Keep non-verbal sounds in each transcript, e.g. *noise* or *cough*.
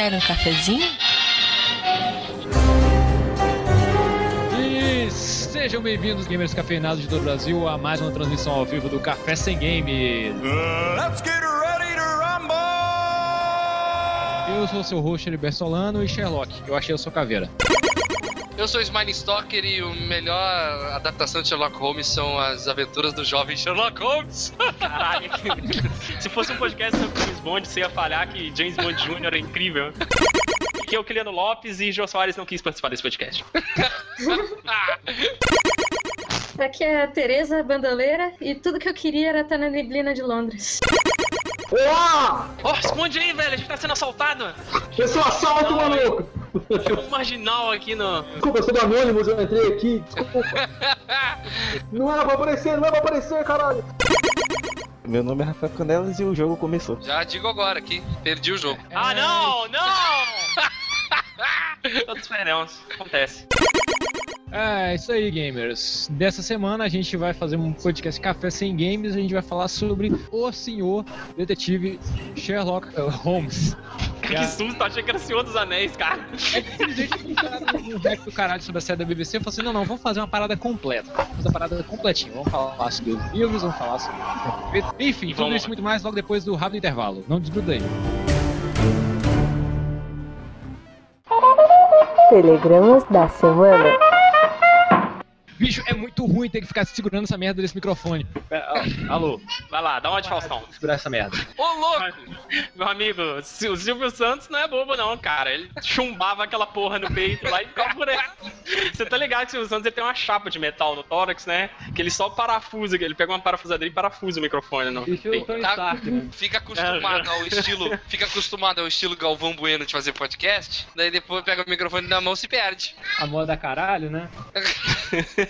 Quer um cafezinho? E sejam bem-vindos, gamers cafeinados de todo o Brasil, a mais uma transmissão ao vivo do Café Sem Games. Let's get ready to rumble! Eu sou o seu host, Heriberto Solano e Sherlock. Eu achei a sua caveira. Eu sou Smiley Stalker e o melhor adaptação de Sherlock Holmes são as aventuras do jovem Sherlock Holmes. Caralho, se fosse um podcast sobre James Bond, você ia falhar que James Bond Jr. é incrível. Que eu, Kiliano Lopes e Jô Soares não quis participar desse podcast. Aqui é a Tereza Bandoleira e tudo que eu queria era estar na neblina de Londres. Ó, responde aí, velho, a gente tá sendo assaltado. Eu sou assalto, maluco! Tem um marginal aqui no. Desculpa, eu sou do Anonymous, eu entrei aqui, desculpa. *laughs* Não era pra aparecer, não era pra aparecer, caralho! Meu nome é Rafael Canelas e o jogo começou. Já digo agora que perdi o jogo. Ah, não, não! *laughs* Todos veremos, acontece. É, isso aí, gamers. Dessa semana a gente vai fazer um podcast Café Sem Games. A gente vai falar sobre o senhor detetive Sherlock uh, Holmes. *laughs* Que susto, achei que era o Senhor dos Anéis, cara. É que no hack do caralho sobre a série da BBC. Eu falei assim: não, não, vamos fazer uma parada completa. Vamos fazer uma parada completinha. Vamos falar sobre os livros, vamos falar sobre. Enfim, tudo Vamos. isso muito mais logo depois do rápido intervalo. Não desgruda aí. Telegramas da semana. Bicho, é muito ruim ter que ficar segurando essa merda desse microfone. É, Alô, Vai lá, dá uma de Faustão. segurar essa merda. Ô, louco! Meu amigo, o Silvio Santos não é bobo, não, cara. Ele chumbava aquela porra no peito lá e ficava por aí. Você tá ligado que o Silvio Santos ele tem uma chapa de metal no tórax, né? Que ele só parafusa, ele pega uma parafusadeira e parafusa o microfone Isso em Tá- Stark, né? Fica acostumado ao estilo. Fica acostumado ao estilo Galvão Bueno de fazer podcast. Daí depois pega o microfone na mão e se perde. A moda caralho, né? *laughs*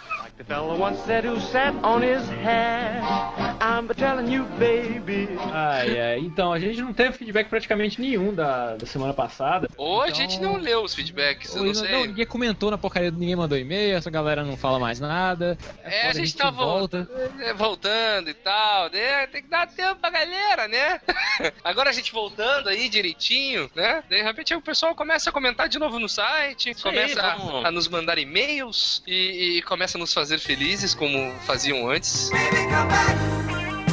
The fella once said who sat on his. I'm telling you, baby. Ai, ai. Então, a gente não teve feedback praticamente nenhum da, da semana passada. Ou a Então- gente não leu os feedbacks, eu não não, sei. ninguém comentou na porcaria, ninguém mandou e-mail, essa galera não fala mais nada. É, foda, a gente tá volta. É, voltando e tal, né? Tem que dar tempo pra galera, né? *laughs* Agora a gente voltando aí direitinho, né? De repente o pessoal começa a comentar de novo no site, aí, começa a- vamos. a, nos mandar e-mails e, e começa a nos fazer felizes como faziam antes.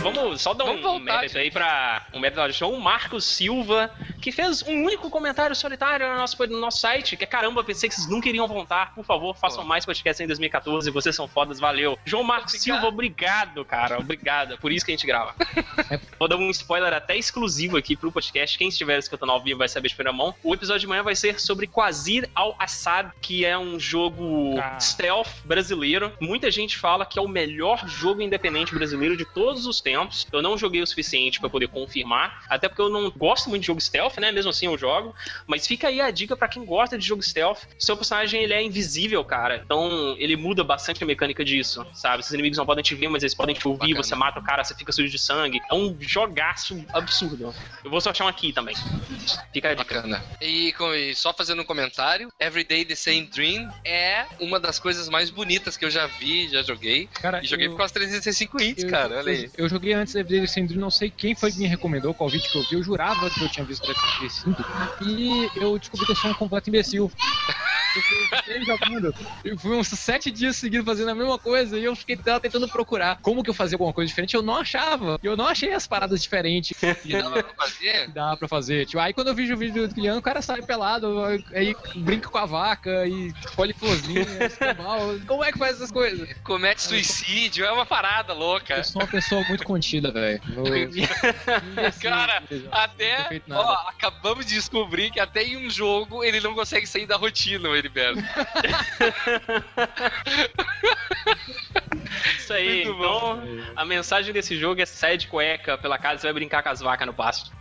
Vamos só dar Vamos um voltar, mérito aí pra um mérito do show, o Marcos Silva, que fez um único comentário solitário no nosso, no nosso site, que é caramba, pensei que vocês nunca iriam voltar. Por favor, façam Pô. mais podcasts em 2014, vocês são fodas, valeu. João Marcos Obrigado. Silva, obrigado, cara, obrigado. É por isso que a gente grava. *laughs* Vou dar um spoiler até exclusivo aqui pro podcast. Quem estiver escutando ao vivo vai saber de primeira mão. O episódio de manhã vai ser sobre Quasir al-Assad, que é um jogo Ah. stealth brasileiro. Muita gente fala que é o melhor jogo independente brasileiro de todos os tempos. Eu não joguei o suficiente pra poder confirmar, até porque eu não gosto muito de jogo stealth, né? Mesmo assim eu jogo. Mas fica aí a dica pra quem gosta de jogo stealth. Seu personagem ele é invisível, cara. Então ele muda bastante a mecânica disso, sabe? Os inimigos não podem te ver, mas eles podem te ouvir. Bacana. Você mata o cara, você fica sujo de sangue. É um jogaço absurdo. Eu vou só achar um aqui também. Fica a dica. Bacana. E, com- e só fazendo um comentário, Everyday the Same Dream é uma das coisas mais bonitas que eu já vi, já joguei. Cara, E joguei eu- por causa 365 hits, eu- cara, olha aí. Eu, eu joguei antes da Everyday Syndrome, não sei quem foi que me recomendou, qual vídeo que eu vi. Eu jurava que eu tinha visto Everyday Syndrome. E eu descobri que eu sou um completo imbecil. Eu fiquei jogando. Eu fui uns sete dias seguidos fazendo a mesma coisa e eu fiquei tentando procurar como que eu fazia alguma coisa diferente. Eu não achava. Eu não achei as paradas diferentes *laughs* E dava pra fazer? dava pra fazer. Tipo, aí quando eu vejo o vídeo do Guilherme, o cara sai pelado, aí brinca com a vaca e colhe florzinha, *laughs* escambau. Como é que faz essas coisas? Comete suicídio, é uma parada louca. Eu sou uma pessoa muito contida, velho. *laughs* Cara, até. Ó, acabamos de descobrir que até em um jogo ele não consegue sair da rotina, Heriberto. *laughs* Isso aí. Muito bom. Então, a mensagem desse jogo é sai de cueca pela casa, você vai brincar com as vacas no pasto.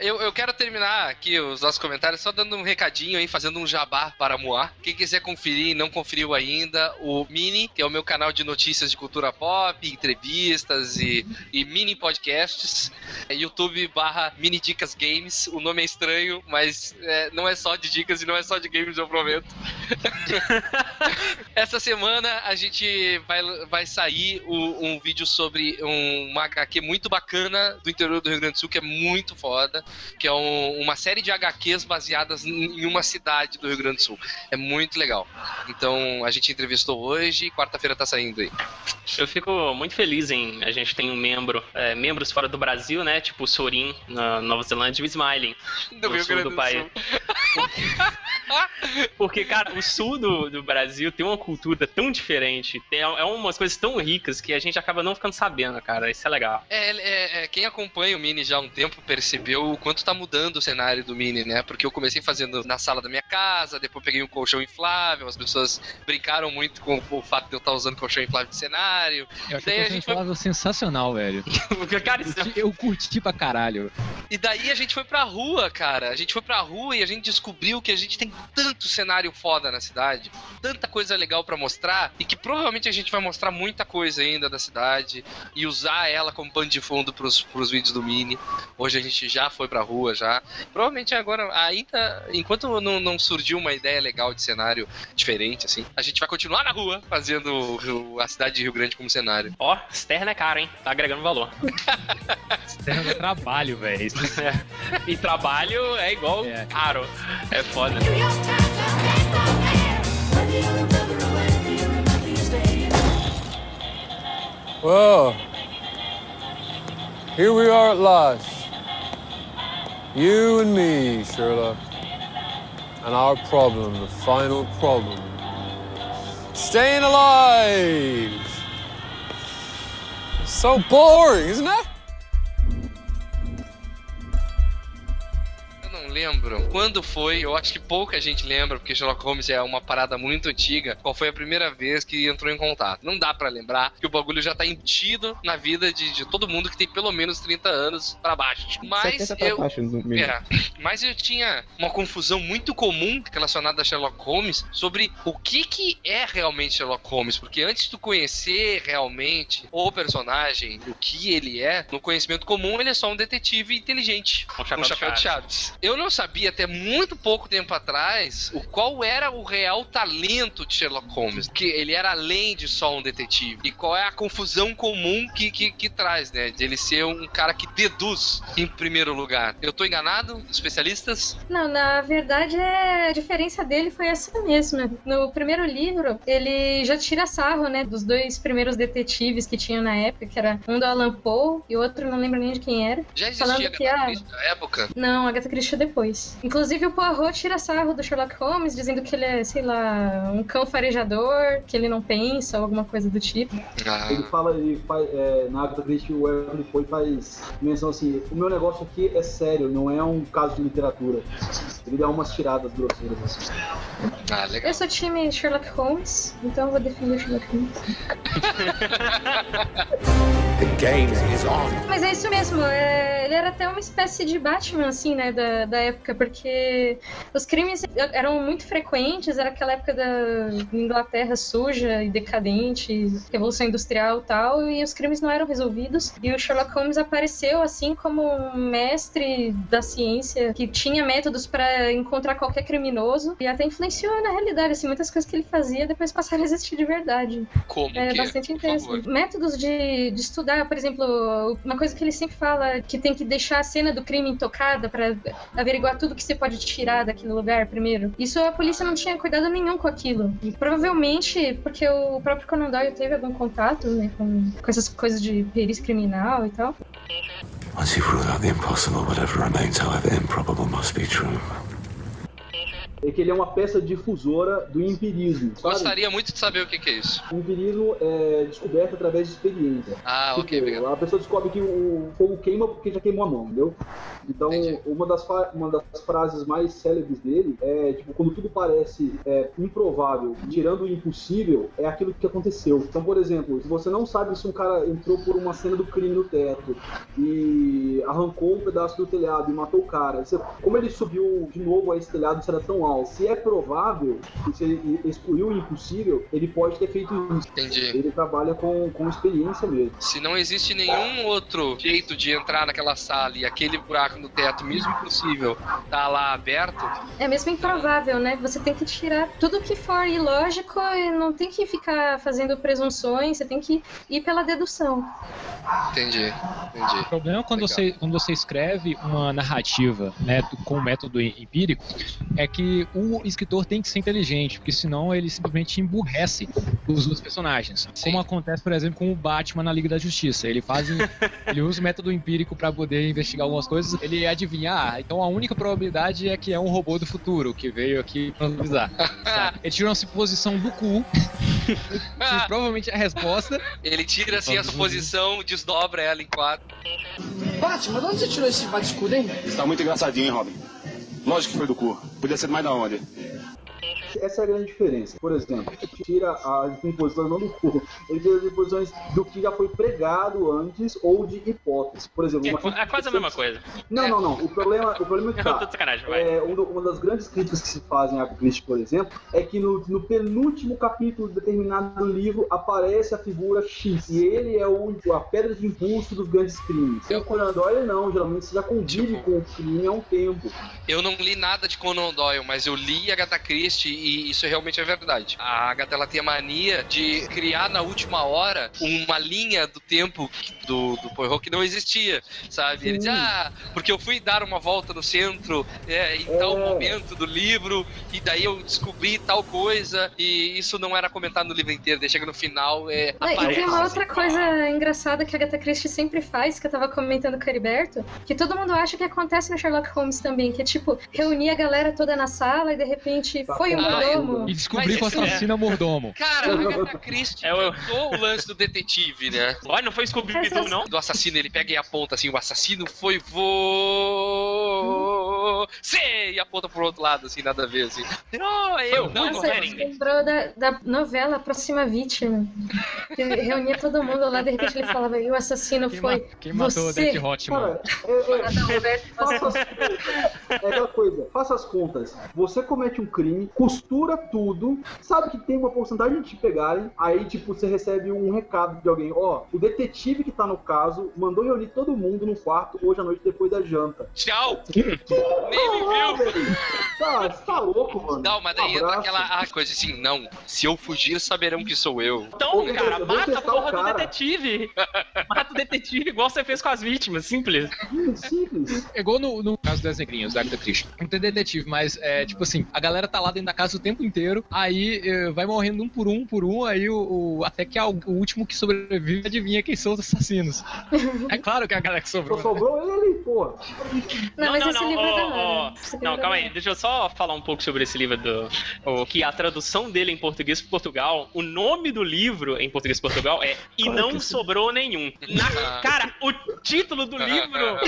Eu, eu quero terminar aqui os nossos comentários só dando um recadinho aí, fazendo um jabá para Moá. Quem quiser conferir e não conferiu ainda, o Mini, que é o meu canal de notícias de cultura pop, entrevistas e, e mini podcasts. É YouTube barra Mini Dicas Games. O nome é estranho, mas é, não é só de dicas e não é só de games, eu prometo. *laughs* Essa semana a gente vai, vai sair o- um vídeo sobre um- uma HQ muito bacana do interior do Rio Grande do Sul, que é muito foda. Que é um- uma série de HQs baseadas em uma cidade do Rio Grande do Sul. É muito legal. Então a gente entrevistou hoje e quarta-feira tá saindo aí. Eu fico muito feliz em a gente tem um membro, é, membros fora do Brasil, né? Tipo o Sorin na Nova Zelândia e o Smiling Do Rio sul Grande do do país. *laughs* Porque, cara, o sul do, do Brasil tem uma cultura tão diferente, tem, é umas coisas tão ricas que a gente acaba não ficando sabendo, cara. Isso é legal. É, é, é, quem acompanha o Mini já há um tempo percebeu quanto tá mudando o cenário do Mini, né? Porque eu comecei fazendo na sala da minha casa, depois peguei um colchão inflável, as pessoas brincaram muito com o fato de eu estar usando colchão inflável de cenário. Eu achei Daí a que gente você falava sensacional, velho. *laughs* Cara, isso Curti- Eu curti pra caralho. E daí a gente foi pra rua, cara. A gente foi pra rua e a gente descobriu que a gente tem tanto cenário foda na cidade, tanta coisa legal pra mostrar, e que provavelmente a gente vai mostrar muita coisa ainda da cidade e usar ela como pano de fundo pros, pros vídeos do Mini. Hoje a gente já foi pra rua já. Provavelmente agora, ainda, enquanto não, não surgiu uma ideia legal de cenário diferente, assim, a gente vai continuar na rua fazendo o- a cidade de Rio Grande como cenário. Ó, externa é caro, hein? Tá agregando valor. Terra do trabalho, velho. Isso- *laughs* E trabalho é igual É. caro. É foda. Well, here we are at last. You and me, Sherlock. And our problem, the final problem. Staying alive! So boring, isn't it? Não lembro quando foi, eu acho que pouca gente lembra, porque Sherlock Holmes é uma parada muito antiga. Qual foi a primeira vez que entrou em contato? Não dá pra lembrar, que o bagulho já tá embutido na vida de, de todo mundo que tem pelo menos 30 anos pra baixo. Mas 70 pra eu. baixo. É, mas eu tinha uma confusão muito comum relacionada a Sherlock Holmes sobre o que que é realmente Sherlock Holmes, porque antes de tu conhecer realmente o personagem, o que ele é, no conhecimento comum ele é só um detetive inteligente, Um chapéu um de chapéu de chaves. Eu não sabia até muito pouco tempo atrás o qual era o real talento de Sherlock Holmes, que ele era além de só um detetive. E qual é a confusão comum que, que, que traz, né? De ele ser um cara que deduz em primeiro lugar. Eu tô enganado? Especialistas? Não, na verdade é- a diferença dele foi essa mesma. No primeiro livro, ele já tira sarro, né, dos dois primeiros detetives que tinha na época, que era um do Alan Poe e o outro não lembro nem de quem era. Já existia Falando que, na época? Não, Agatha Christie depois. Inclusive o Poirot tira sarro do Sherlock Holmes, dizendo que ele é, sei lá, um cão farejador, que ele não pensa ou alguma coisa do tipo. Ah, Ele fala, ele faz, é, na Agatha Christie, o Wesley Poe faz menção assim, o meu negócio aqui é sério, não é um caso de literatura. Ele dá umas tiradas grosseiras assim. ah, legal. Eu sou time Sherlock Holmes, então eu vou defender o Sherlock Holmes. The game is on. Mas é isso mesmo, é, ele era até uma espécie de Batman, assim, né, da, da época, porque os crimes eram muito frequentes, era aquela época da Inglaterra suja e decadente, Revolução Industrial e tal, e os crimes não eram resolvidos, e o Sherlock Holmes apareceu, assim, como um mestre da ciência, que tinha métodos para encontrar qualquer criminoso, e até influenciou na realidade, assim, muitas coisas que ele fazia depois passaram a existir de verdade. Como É que? bastante favor. interessante. Métodos de, de estudar, por exemplo, uma coisa que ele sempre fala que tem que deixar a cena do crime intocada para averiguar tudo que você pode tirar daquele lugar primeiro. Isso a polícia não tinha cuidado nenhum com aquilo. E provavelmente porque o próprio Conan Doyle teve algum contato né, com, com essas coisas de perícia criminal e tal. Once you've ruled out the impossible, whatever remains, however improbable, must be true. É que ele é uma peça difusora do empirismo. Sabe? Gostaria muito de saber o que, que é isso. O empirismo é descoberto através de experiência. Ah, ok, Tipo, obrigado. a pessoa descobre que o fogo queima porque já queimou a mão, entendeu? Então, Entendi. uma das, uma das frases mais célebres dele é, tipo, quando tudo parece é, improvável, tirando o impossível, é aquilo que aconteceu. Então, por exemplo, se você não sabe se um cara entrou por uma cena do crime no teto e arrancou um pedaço do telhado e matou o cara, você- como ele subiu de novo a esse telhado, era tão alto. Se é provável, se ele excluiu o impossível, ele pode ter feito isso. Entendi. Ele trabalha com, com experiência mesmo. Se não existe nenhum outro jeito de entrar naquela sala e aquele buraco no teto, mesmo possível, tá lá aberto, É mesmo improvável, né? Você tem que tirar tudo que for ilógico e não tem que ficar fazendo presunções, você tem que ir pela dedução. entendi. Entendi. O problema é quando Legal. você quando você escreve uma narrativa né, com o método empírico, é que o escritor tem que ser inteligente, porque senão ele simplesmente emburrece os outros personagens. Como acontece, por exemplo, com o Batman na Liga da Justiça. Ele faz, *laughs* ele usa o método empírico para poder investigar algumas coisas. Ele adivinha, ah, então a única probabilidade é que é um robô do futuro que veio aqui pra avisar. *laughs* Ele tirou uma suposição do cu. que *laughs* provavelmente é a resposta. Ele tira assim a suposição, desdobra ela em quatro. Batman, de onde você tirou esse bate-escudo, hein? Tá muito engraçadinho, hein, Robin? Lógico que foi do cu. Podia ser mais da onde? Essa é a grande diferença. Por exemplo, tira as imposições não do cu, ele tira as imposições do que já foi pregado antes ou de hipótese. Por exemplo, É, uma é quase a mesma coisa. Não, não, não. O problema, o problema é que *laughs* Eu tá. É, um uma das grandes críticas que se fazem a Christie, por exemplo, é que no, no penúltimo capítulo de determinado livro aparece a figura X. E ele é o, a pedra de impulso dos grandes crimes. O Conan Doyle não, geralmente você já convive com o crime há um tempo. Eu não li nada de Conan Doyle, mas eu li Agatha Christie e isso realmente é verdade. A Agatha ela tem a mania de criar na última hora uma linha do tempo que- do, do Poirot que não existia, sabe? Ele diz, ah, porque eu fui dar uma volta no centro é, em tal momento do livro e daí eu descobri tal coisa e isso não era comentado no livro inteiro. Daí chega no final, é. Não, e tem aparece. uma outra coisa engraçada que a Agatha Christie sempre faz, que eu tava comentando com o Heriberto, que todo mundo acha que acontece no Sherlock Holmes também, que é tipo, reunir a galera toda na sala e de repente foi um Ah, mordomo. E descobrir que o é- assassino é mordomo. Cara, a Agatha Christie inventou o lance do detetive, né? Olha, não foi Scooby-Doo, não? Do assassino, ele pega e aponta assim, o assassino foi você! E aponta pro outro lado, assim, nada a ver, assim. Não, é eu, não, não Nossa, é ninguém. lembrou da, da novela Próxima Vítima. Que reunia todo mundo lá, de repente ele falava, e o assassino foi Quem matou o você. Hotman? Cara, é, é, faça as, é aquela coisa, faça as contas. Você comete um crime, costura tudo, sabe que tem uma porcentagem de te pegarem, aí tipo, você recebe um recado de alguém, ó, o detetive que tá no caso mandou reunir todo mundo no quarto hoje à noite depois da janta. Tchau! Nem me viu! Tá, você tá louco, mano. Não, mas daí Um entra aquela ah, coisa assim, não, se eu fugir saberão que sou eu. Então, Pô, cara, mata a porra do detetive. Mata o detetive igual você fez com as vítimas, simples. Simples. É igual no, no caso das negrinhas, da Agatha Christie. Não tem detetive, mas é tipo assim, a galera tá lá dentro da casa o tempo inteiro, aí eh, vai morrendo um por um, por um, aí o, o- até que a- o último que sobrevive adivinha quem são os assassinos. é claro que é a galera que sobrou. Só sobrou ele, pô. Não, mas esse livro é da ó, hora. ó. Esse livro Não, é calma aí, deixa eu só falar um pouco sobre esse livro do. O, que a tradução dele em português para Portugal, o nome do livro em português de Portugal é *laughs* E Qual é Não é? Sobrou Nenhum. Na- cara, o título do livro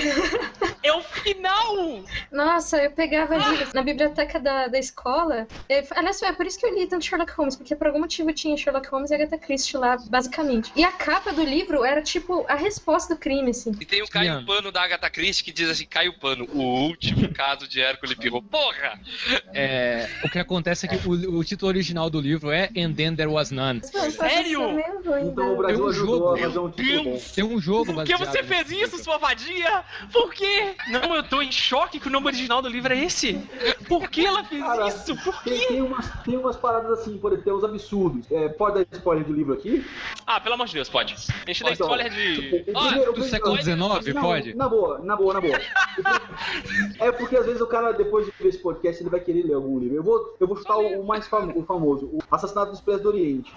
é o final! Nossa, eu pegava livros na biblioteca da, da escola. Eu, aliás, é por isso que eu li tanto Sherlock Holmes, porque por algum motivo tinha Sherlock Holmes e Agatha Christie lá, basicamente. E a capa do livro era tipo a resposta do crime, assim. E tem o Caio Pano da Agatha Christie que diz assim, Caio Pano, o último *laughs* caso de Hércules Pirro. Porra! É, o que acontece é que o, o título original do livro é And Then There Was None. Sério? Então o Brasil Tem um ajudou jogo. a fazer um título bom. Tem um jogo Por que você fez isso, sua vadia? Por quê? Não, eu tô em choque que o nome original do livro é esse. Por que ela fez Cara, isso? Por Tem, quê? tem umas, tem umas paradas assim, por exemplo, tem uns absurdos. É, pode dar spoiler do livro aqui? Ah, pelo amor de Deus, pode. A gente dá Então, spoiler de. tipo, o Ah, primeiro- o do século XIX, pode? Na boa, na boa, na boa. É porque às vezes o cara, depois de ver esse podcast, ele vai querer ler algum livro. Eu vou, eu vou chutar o, o mais famo- o famoso, o Assassinato dos Expresso do Oriente.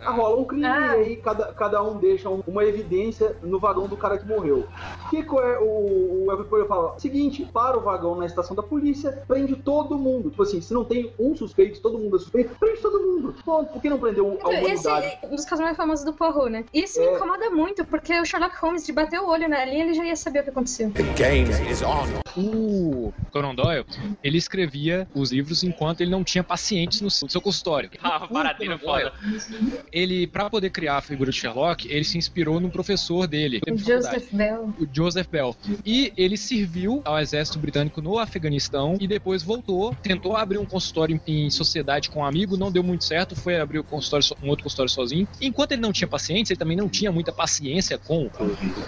Ah, rola um crime Ah. e aí cada, cada um deixa um- uma evidência no vagão do cara que morreu. O que que é o, o Elvis Poirot fala? Seguinte, para o vagão na estação da polícia, prende todo mundo. Tipo assim, se não tem um suspeito, todo mundo é suspeito, prende todo mundo. Por que não prendeu a Esse humanidade? é um dos casos mais famosos do Poirot, né? E isso me É. incomoda muito, porque o Sherlock Holmes, de bater o olho na linha, ele já ia saber o que aconteceu. game is on. O Conan Doyle, ele escrevia os livros enquanto ele não tinha pacientes no seu consultório. *laughs* Ah, paradeira foda. Ele, pra poder criar a figura de Sherlock, ele se inspirou no professor dele. O Joseph Bell. o Joseph Bell. E ele serviu ao exército britânico no Afeganistão e depois voltou, tentou abrir um consultório em, em sociedade com um amigo, não deu muito certo, foi abrir o consultório, um outro consultório sozinho. Enquanto ele não tinha pacientes, ele também não tinha muita paciência com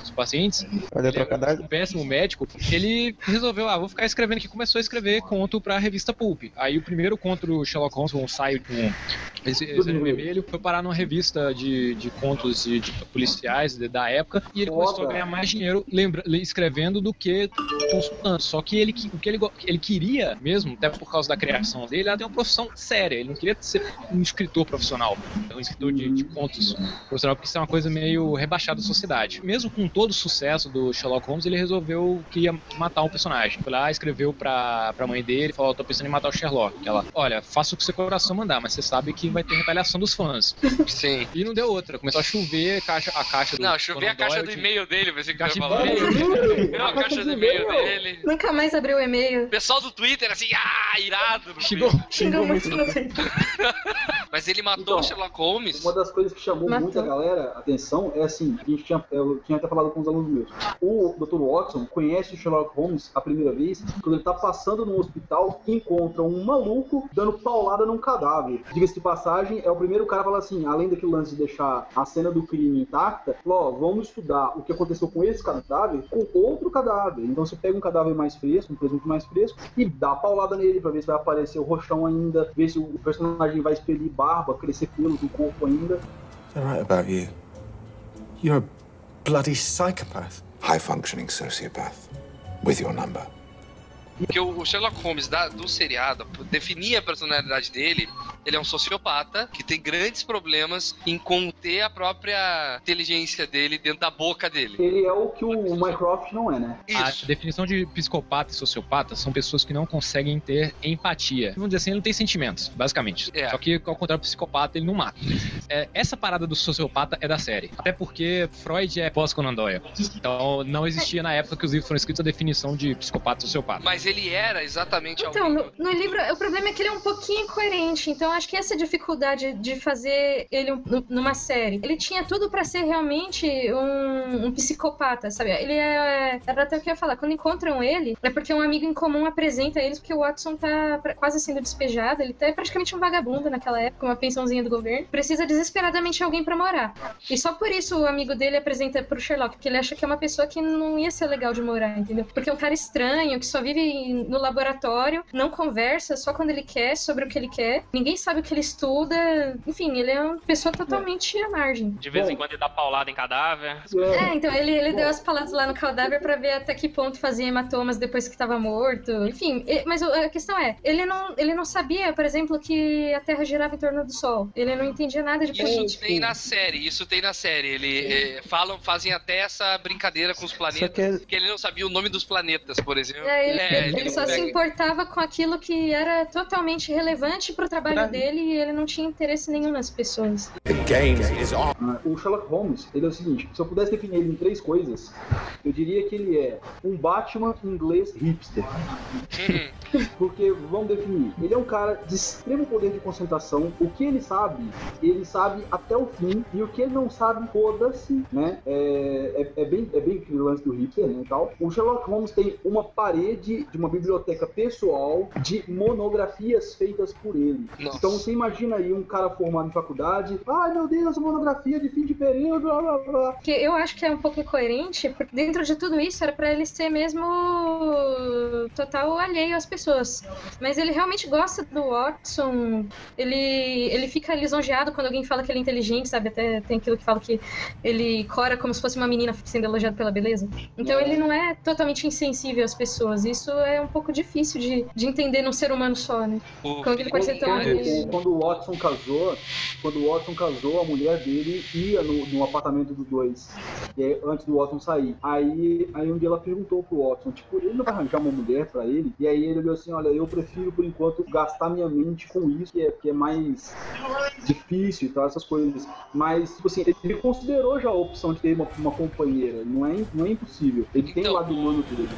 os pacientes. Olha, Ele era um péssimo médico. Ele resolveu, ah, vou ficar escrevendo aqui. Começou a escrever conto pra revista Pulp. Aí o primeiro conto do Sherlock Holmes, um ensaio com esse, esse vermelho, foi parar numa revista de, de contos de, de policiais de- da época. E ele começou a ganhar mais dinheiro lembra, escrevendo do que consultando. Só que ele, o que ele, ele queria mesmo, até por causa da criação dele, era ter uma profissão séria. Ele não queria ser um escritor profissional, um escritor de, de contos profissional, porque isso é uma coisa meio rebaixada da sociedade. Mesmo com todo o sucesso do Sherlock Holmes, ele resolveu que ia matar um personagem. Foi lá, escreveu pra, pra mãe dele, falou: tô pensando em matar o Sherlock. Ela, olha, faça o que seu coração mandar, mas você sabe que vai ter retaliação dos fãs. Sim. E não deu outra. Começou a chover a caixa, a caixa do Não, chovia a caixa do e-mail dele, pensei que Caixa ia falar. Não, a caixa do e-mail dele. Nunca mais abriu o e-mail. O pessoal do Twitter, assim, ah, irado. no Xingou, muito no Twitter. *laughs* Mas ele matou o Sherlock Holmes. Uma das coisas que chamou Matou. muito a galera a atenção é assim, a gente tinha, eu tinha até falado com os alunos meus. O Dr. Watson conhece o Sherlock Holmes a primeira vez quando ele tá passando no hospital e encontra um maluco dando paulada num cadáver. Diga-se de passagem, é o primeiro cara a falar assim, além daquele lance de deixar a cena do crime intacta, falou, ó, vamos estudar o que aconteceu com esse cadáver com outro cadáver. Então você pega um cadáver mais fresco, um presunto mais fresco, e dá paulada nele pra ver se vai aparecer o roxão ainda, ver se o personagem vai expelir barba, crescer pelo do corpo ainda. They're right about you. You're a bloody psychopath. High functioning sociopath. With your number. Porque o Sherlock Holmes da- do seriado definia a personalidade dele. Ele é um sociopata que tem grandes problemas em conter a própria inteligência dele dentro da boca dele. Ele é o que o Mycroft não é, né? A definição de psicopata e sociopata são pessoas que não conseguem ter empatia. Vamos dizer assim, ele não tem sentimentos, basicamente. É. Só que, ao contrário do psicopata, ele não mata. É, essa parada do sociopata é da série. Até porque Freud é pós-Conan Doyle. Então, não existia na época que os livros foram escritos a definição de psicopata e sociopata. Mas ele era exatamente Então, alguém. no, no livro, o problema é que ele é um pouquinho incoerente. Então, acho que essa dificuldade de fazer ele um- numa série. Ele tinha tudo pra ser realmente um, um psicopata, sabe? Ele é. Era até o que eu ia falar. Quando encontram ele, é porque um amigo em comum apresenta eles, porque o Watson tá pra- quase sendo despejado. Ele tá é praticamente um vagabundo naquela época, uma pensãozinha do governo. Precisa desesperadamente de alguém pra morar. E só por isso o amigo dele apresenta pro Sherlock, porque ele acha que é uma pessoa que não ia ser legal de morar, entendeu? Porque é um cara estranho, que só vive no laboratório, não conversa só quando ele quer sobre o que ele quer, ninguém sabe o que ele estuda, enfim, ele é uma pessoa totalmente à margem. De vez em quando ele dá paulada em cadáver. É, então ele, ele deu as palavras lá no cadáver pra ver até que ponto fazia hematomas depois que tava morto. Enfim, e- mas a questão é, ele não, ele não sabia, por exemplo, que a Terra girava em torno do Sol. Ele não entendia nada de política. Isso tem na série, isso tem na série. Ele eh, falam, fazem até essa brincadeira com os planetas, que- que ele não sabia o nome dos planetas, por exemplo. É, ele, É, ele não só se pega- importava com aquilo que era totalmente relevante pro trabalho Pra- dele e ele não tinha interesse nenhum nas pessoas. The game is on. Ah, O Sherlock Holmes, ele é o seguinte, se eu pudesse definir ele em três coisas, eu diria que ele é um Batman inglês hipster. *laughs* Porque, vamos definir, ele é um cara de extremo poder de concentração, o que ele sabe, ele sabe até o fim, e o que ele não sabe, foda-se, né? É, é, é bem, é bem aquele lance do hipster, né, e tal. O Sherlock Holmes tem uma parede de uma biblioteca pessoal de monografias feitas por ele. Nossa. Então você imagina aí um cara formado em faculdade, ai meu Deus, monografia de fim de período, blá blá blá. Que eu acho que é um pouco incoerente, porque dentro de tudo isso era pra ele ser mesmo total alheio às pessoas. Mas ele realmente gosta do Watson, ele, ele fica lisonjeado quando alguém fala que ele é inteligente, sabe? Até tem aquilo que fala que ele cora como se fosse uma menina sendo elogiada pela beleza. Então ele não é totalmente insensível às pessoas. Isso é um pouco difícil de, de entender num ser humano só, né? Como ele pode ser tão Quando, o Watson casou, quando o Watson casou, a mulher dele ia no, no apartamento dos dois, e aí, antes do Watson sair. Aí, aí um dia ela perguntou pro Watson, tipo, ele não vai arranjar uma mulher pra ele? E aí ele olhou assim, olha, eu prefiro por enquanto gastar minha mente com isso, que é, que é mais difícil e tal, essas coisas. Mas, tipo assim, ele considerou já a opção de ter uma, uma companheira, não é, não é impossível. Ele tem o lado humano dele.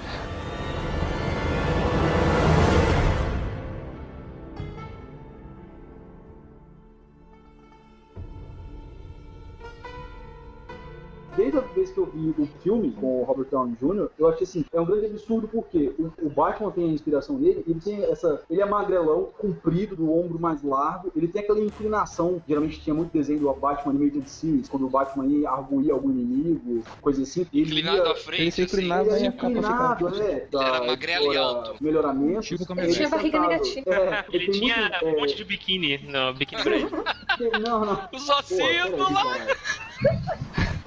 Que vi o filme com o Robert Downey Jr., eu achei assim, é um grande absurdo porque o, o Batman tem a inspiração nele, ele tem essa. Ele é magrelão, comprido, do ombro mais largo, ele tem aquela inclinação, geralmente tinha muito desenho do Batman Animated Series, quando o Batman ia arguir algum inimigo, coisa assim. Ele Inclinado ia, à frente, Ele se assim. inclinava ele e é a capa inclinado, né? da Era magrelo e alto. Melhoramentos. Tipo como Ele Tinha barriga negativa. É, Ele tem tinha muito, um é, monte de biquíni no biquíni *laughs* grande. Não, não. Os ossinhos do lá.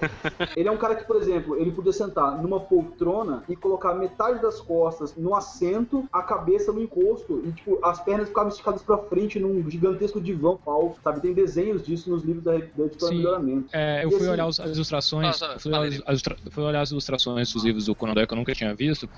*laughs* Ele é um cara que, por exemplo, ele podia sentar numa poltrona e colocar metade das costas no assento, a cabeça no encosto e, tipo, as pernas ficavam esticadas pra frente num gigantesco divã falso, sabe? Tem desenhos disso nos livros da, da editora Sim. Melhoramento. É, eu E fui assim- olhar os- as ilustrações, Fala, fui fala olhar, as, fui olhar as ilustrações dos livros do Conan Doyle que eu nunca tinha visto.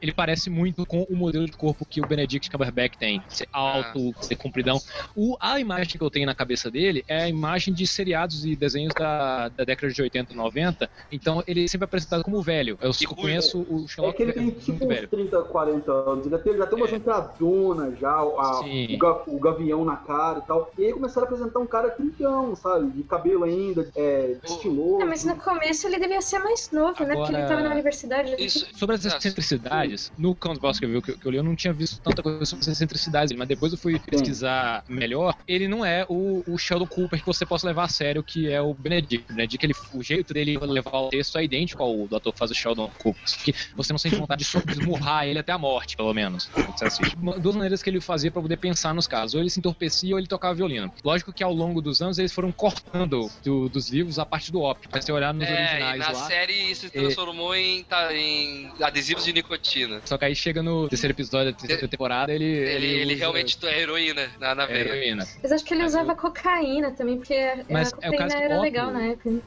Ele parece muito com o modelo de corpo que o Benedict Cumberbatch tem, ser alto, ser compridão. O, a imagem que eu tenho na cabeça dele é a imagem de seriados e desenhos da, da década de 80 e 90. Então ele é sempre apresentado como velho. Eu ruivo. conheço o É Sherlock que ele tem tipo uns velho. 30, 40 anos. Ele já tem, já tem uma É. entradona já, a- o, ga- o gavião na cara e tal. E aí começaram a apresentar um cara trintão, sabe? De cabelo ainda, é, estiloso. Ah, mas no começo ele devia ser mais novo, né? Porque ele Agora- tava na universidade. Isso. Sobre as excentricidades, no Count Boss que eu, vi- que eu- que li, eu não tinha visto tanta coisa sobre as excentricidades, mas depois eu fui pesquisar melhor. Ele não é o, o Sheldon Cooper que você possa levar a sério, que é o Benedict. O Benedict, ele, o jeito dele levar o texto é idêntico ao do ator que faz o Sheldon Cooper. Que você não sente vontade de esmurrar ele até a morte, pelo menos. Duas maneiras que ele fazia pra poder pensar nos casos. Ou ele se entorpecia ou ele tocava violino. Lógico que ao longo dos anos eles foram cortando do- dos livros a parte do ópio. Pra você olhar nos É, e originais na lá. série isso se transformou em, tá, em adesivos de nicotina. Só que aí chega no terceiro episódio da terceira temporada, ele. Ele, ele usa- realmente é heroína na, na é heroína. Mas acho que ele usava cocaína também, porque Mas a é o cocaína caso que era ópio- legal na época. né?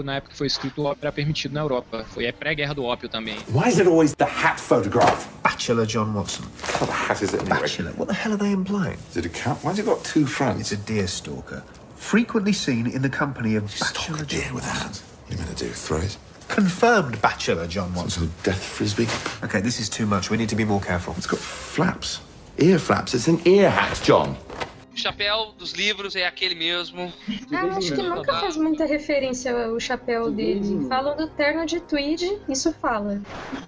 Ópio, na época que foi escrito, o ópio era permitido na Europa. Foi é pré-guerra do ópio também. Why is it always the hat photograph? Bachelor John Watson. What the hat is it anyway? Bachelor? What the hell are they implying? Is it a cat? Why's it got two fronts? It's a deer stalker. Frequently seen in the company of Bachelor Stalk a deer John with a hat. What are you meant to do? Throw it? Confirmed Bachelor John Some Watson. sort of death frisbee? Okay, this is too much. We need to be more careful. It's got flaps. Ear flaps. It's an ear hat, John. O chapéu dos livros é aquele mesmo. Ah, eu acho que nunca faz muita referência ao chapéu dele. Falam do terno de tweed, isso fala.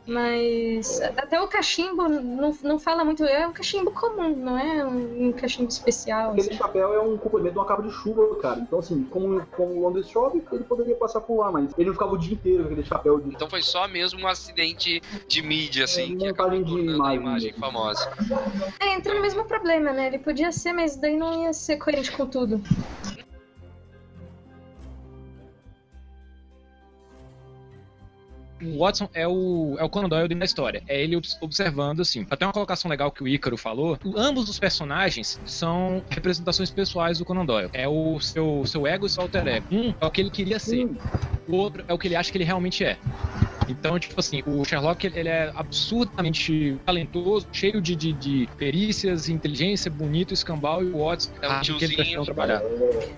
Mas até o cachimbo não, não fala muito. É um cachimbo comum, não é um, cachimbo especial. Aquele assim. chapéu é um complemento de uma capa de chuva, cara. Então, assim, como, como o Londres chove, ele poderia passar por lá, mas ele não ficava o dia inteiro com aquele chapéu de. Então foi só mesmo um acidente de mídia, assim, que montagem acabou de imagem imagem famosa. É, entra no mesmo problema, né? Ele podia ser, mas daí não ia ser coerente com tudo. O Watson é o, é o Conan Doyle da história. É ele obs- observando, assim. Até uma colocação legal que o Ícaro falou. Ambos os personagens são representações pessoais do Conan Doyle. É o seu, seu ego e seu alter ego. Um é o que ele queria ser. O outro é o que ele acha que ele realmente é. Então, tipo assim, o Sherlock ele é absurdamente talentoso, cheio de, de, de perícias, inteligência, bonito, escambau, e o Watson É um que ele tá tentando trabalhar.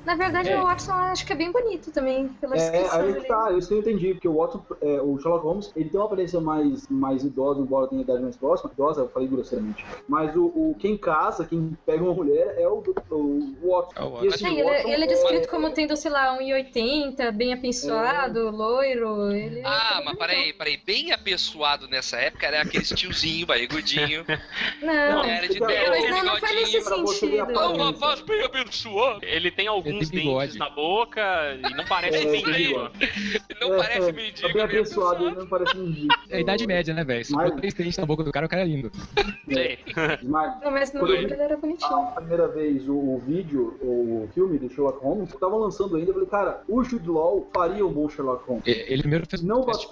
Na verdade, É. o Watson eu acho que é bem bonito também, pela É, aí que tá, isso eu entendi, porque o Watson, é, o Sherlock Holmes, ele tem uma aparência mais, mais idosa, embora tenha idade mais próxima, idosa, eu falei grosseiramente, mas o, o- quem casa, quem pega uma mulher é o, o, o Watson. É o E Watson. esse É, ele, Watson ele é descrito como tendo, sei lá, 1,80, bem apessoado, loiro. Ele é Ah, mas peraí, peraí, bem apessoado nessa época era aquele tiozinho, barrigudinho. *laughs* Não, Era de Não, mas não, não foi nesse sentido. voz bem abençoada. Ele tem alguns Ele tem bigode. dentes na boca e não parece É, mendigo. *laughs* Não parece é, mendigo, Tá bem é bem abençoado, ele não parece mendigo. É a idade média, né, velho? Se for três dentes na boca do cara, o cara é lindo. Sei. *laughs* Mas, Não, mas no ele era bonitinho. a primeira vez o, o vídeo, o filme do Sherlock Holmes, estavam lançando ainda, eu falei, cara, o Jude Law faria um bom Sherlock Holmes. Ele primeiro fez Não teste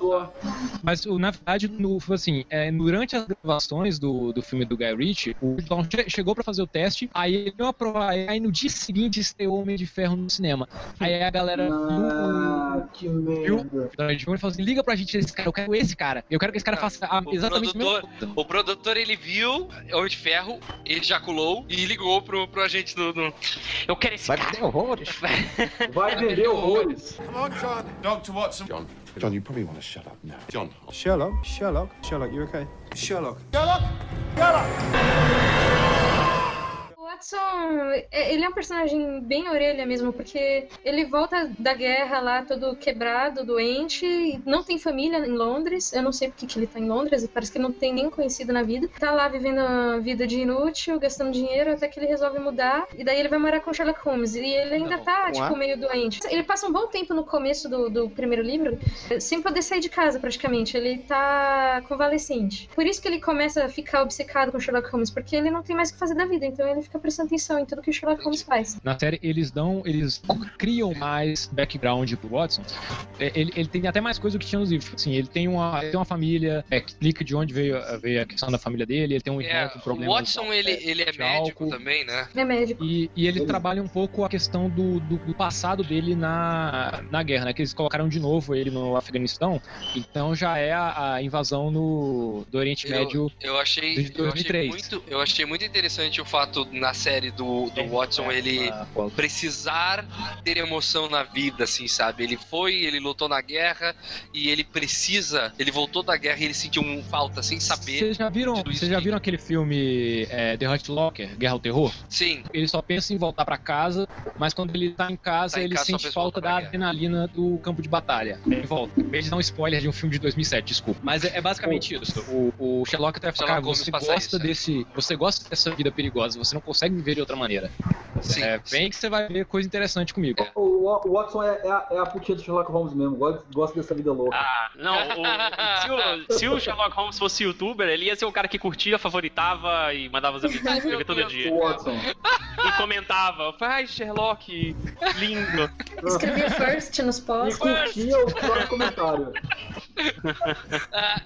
Mas, o- na verdade, no, foi assim, é, durante as gravações do, do filme do Guy Ritchie, o John che- chegou pra fazer o teste, aí ele deu aprovar, aí no dia seguinte estreou Homem de Ferro no cinema. Aí a galera Ah, que viu merda. o Jr. falou assim, liga pra gente esse cara, eu quero esse cara. Eu quero que esse cara faça a- O exatamente produtor, coisa. o produtor ele viu Homem de Ferro, ele ejaculou e ligou pro, pro agente do. do- Eu quero esse Vai cara. ter horrores. *laughs* Vai vender horrores. Come on, John. Dr. Watson. John. John, you probably want to shut up now. John. Sherlock? Sherlock? Sherlock, you okay? Sherlock. O Watson, é- ele é um personagem bem orelha mesmo, porque ele volta da guerra lá todo quebrado, doente, não tem família em Londres. Eu não sei porque que ele tá em Londres, parece que não tem nem conhecido na vida. Tá lá vivendo uma vida de inútil, gastando dinheiro, até que ele resolve mudar. E daí ele vai morar com Sherlock Holmes. E ele ainda tá, Ué? tipo, meio doente. Ele passa um bom tempo no começo do, do primeiro livro, sem poder sair de casa, praticamente. Ele tá convalescente. Por isso que ele começa a ficar obcecado com Sherlock Holmes, porque ele não tem mais o que fazer da vida. Então ele fica prestando atenção em tudo que o Sherlock Holmes faz. Na série, eles dão. Eles criam mais background pro Watson. É, Ele, ele tem até mais coisa do que tinha nos livros. Assim, ele tem uma, ele tem uma família, é, explica de onde veio, a- veio a questão da família dele, ele tem um irmão É, com o. Watson, ele, ele é de médico álcool. também, né? É médico. E, e ele trabalha um pouco a questão do, do, do passado dele na, na guerra, né? Que eles colocaram de novo ele no Afeganistão. Então já é a, a invasão no, do Oriente Médio. Eu achei, desde eu achei 2003. muito, eu achei muito interessante o fato na série do, do Watson ele precisar ter emoção na vida, assim, sabe? Ele foi, ele lutou na guerra e ele precisa, ele voltou da guerra e ele sentiu um falta sem saber. Vocês já viram, vocês já viram aquele filme é, The Hurt Locker, Guerra ao Terror? Sim. Ele só pensa em voltar pra casa, mas quando ele tá em casa, Tá em ele casa, sente falta da guerra. adrenalina do campo de batalha. Ele volta. De dar um spoiler de um filme de 2007, desculpa. Mas é, é basicamente isso. O, o Sherlock até fala, Holmes você gosta isso, é. desse, você gosta dessa vida perigosa, você não consegue viver de outra maneira. é, vem que você vai ver coisa interessante comigo. O, Wa- o Watson é, é a, é a putinha do Sherlock Holmes mesmo, gosta, gosta dessa vida louca. Ah, não, o- se, o, se o Sherlock Holmes fosse youtuber, ele ia ser o cara que curtia, favoritava e mandava os amigos escrever todo dia. O Watson. E comentava, ai Sherlock, lindo. Escrevia first nos E posts. curtia o próprio comentário.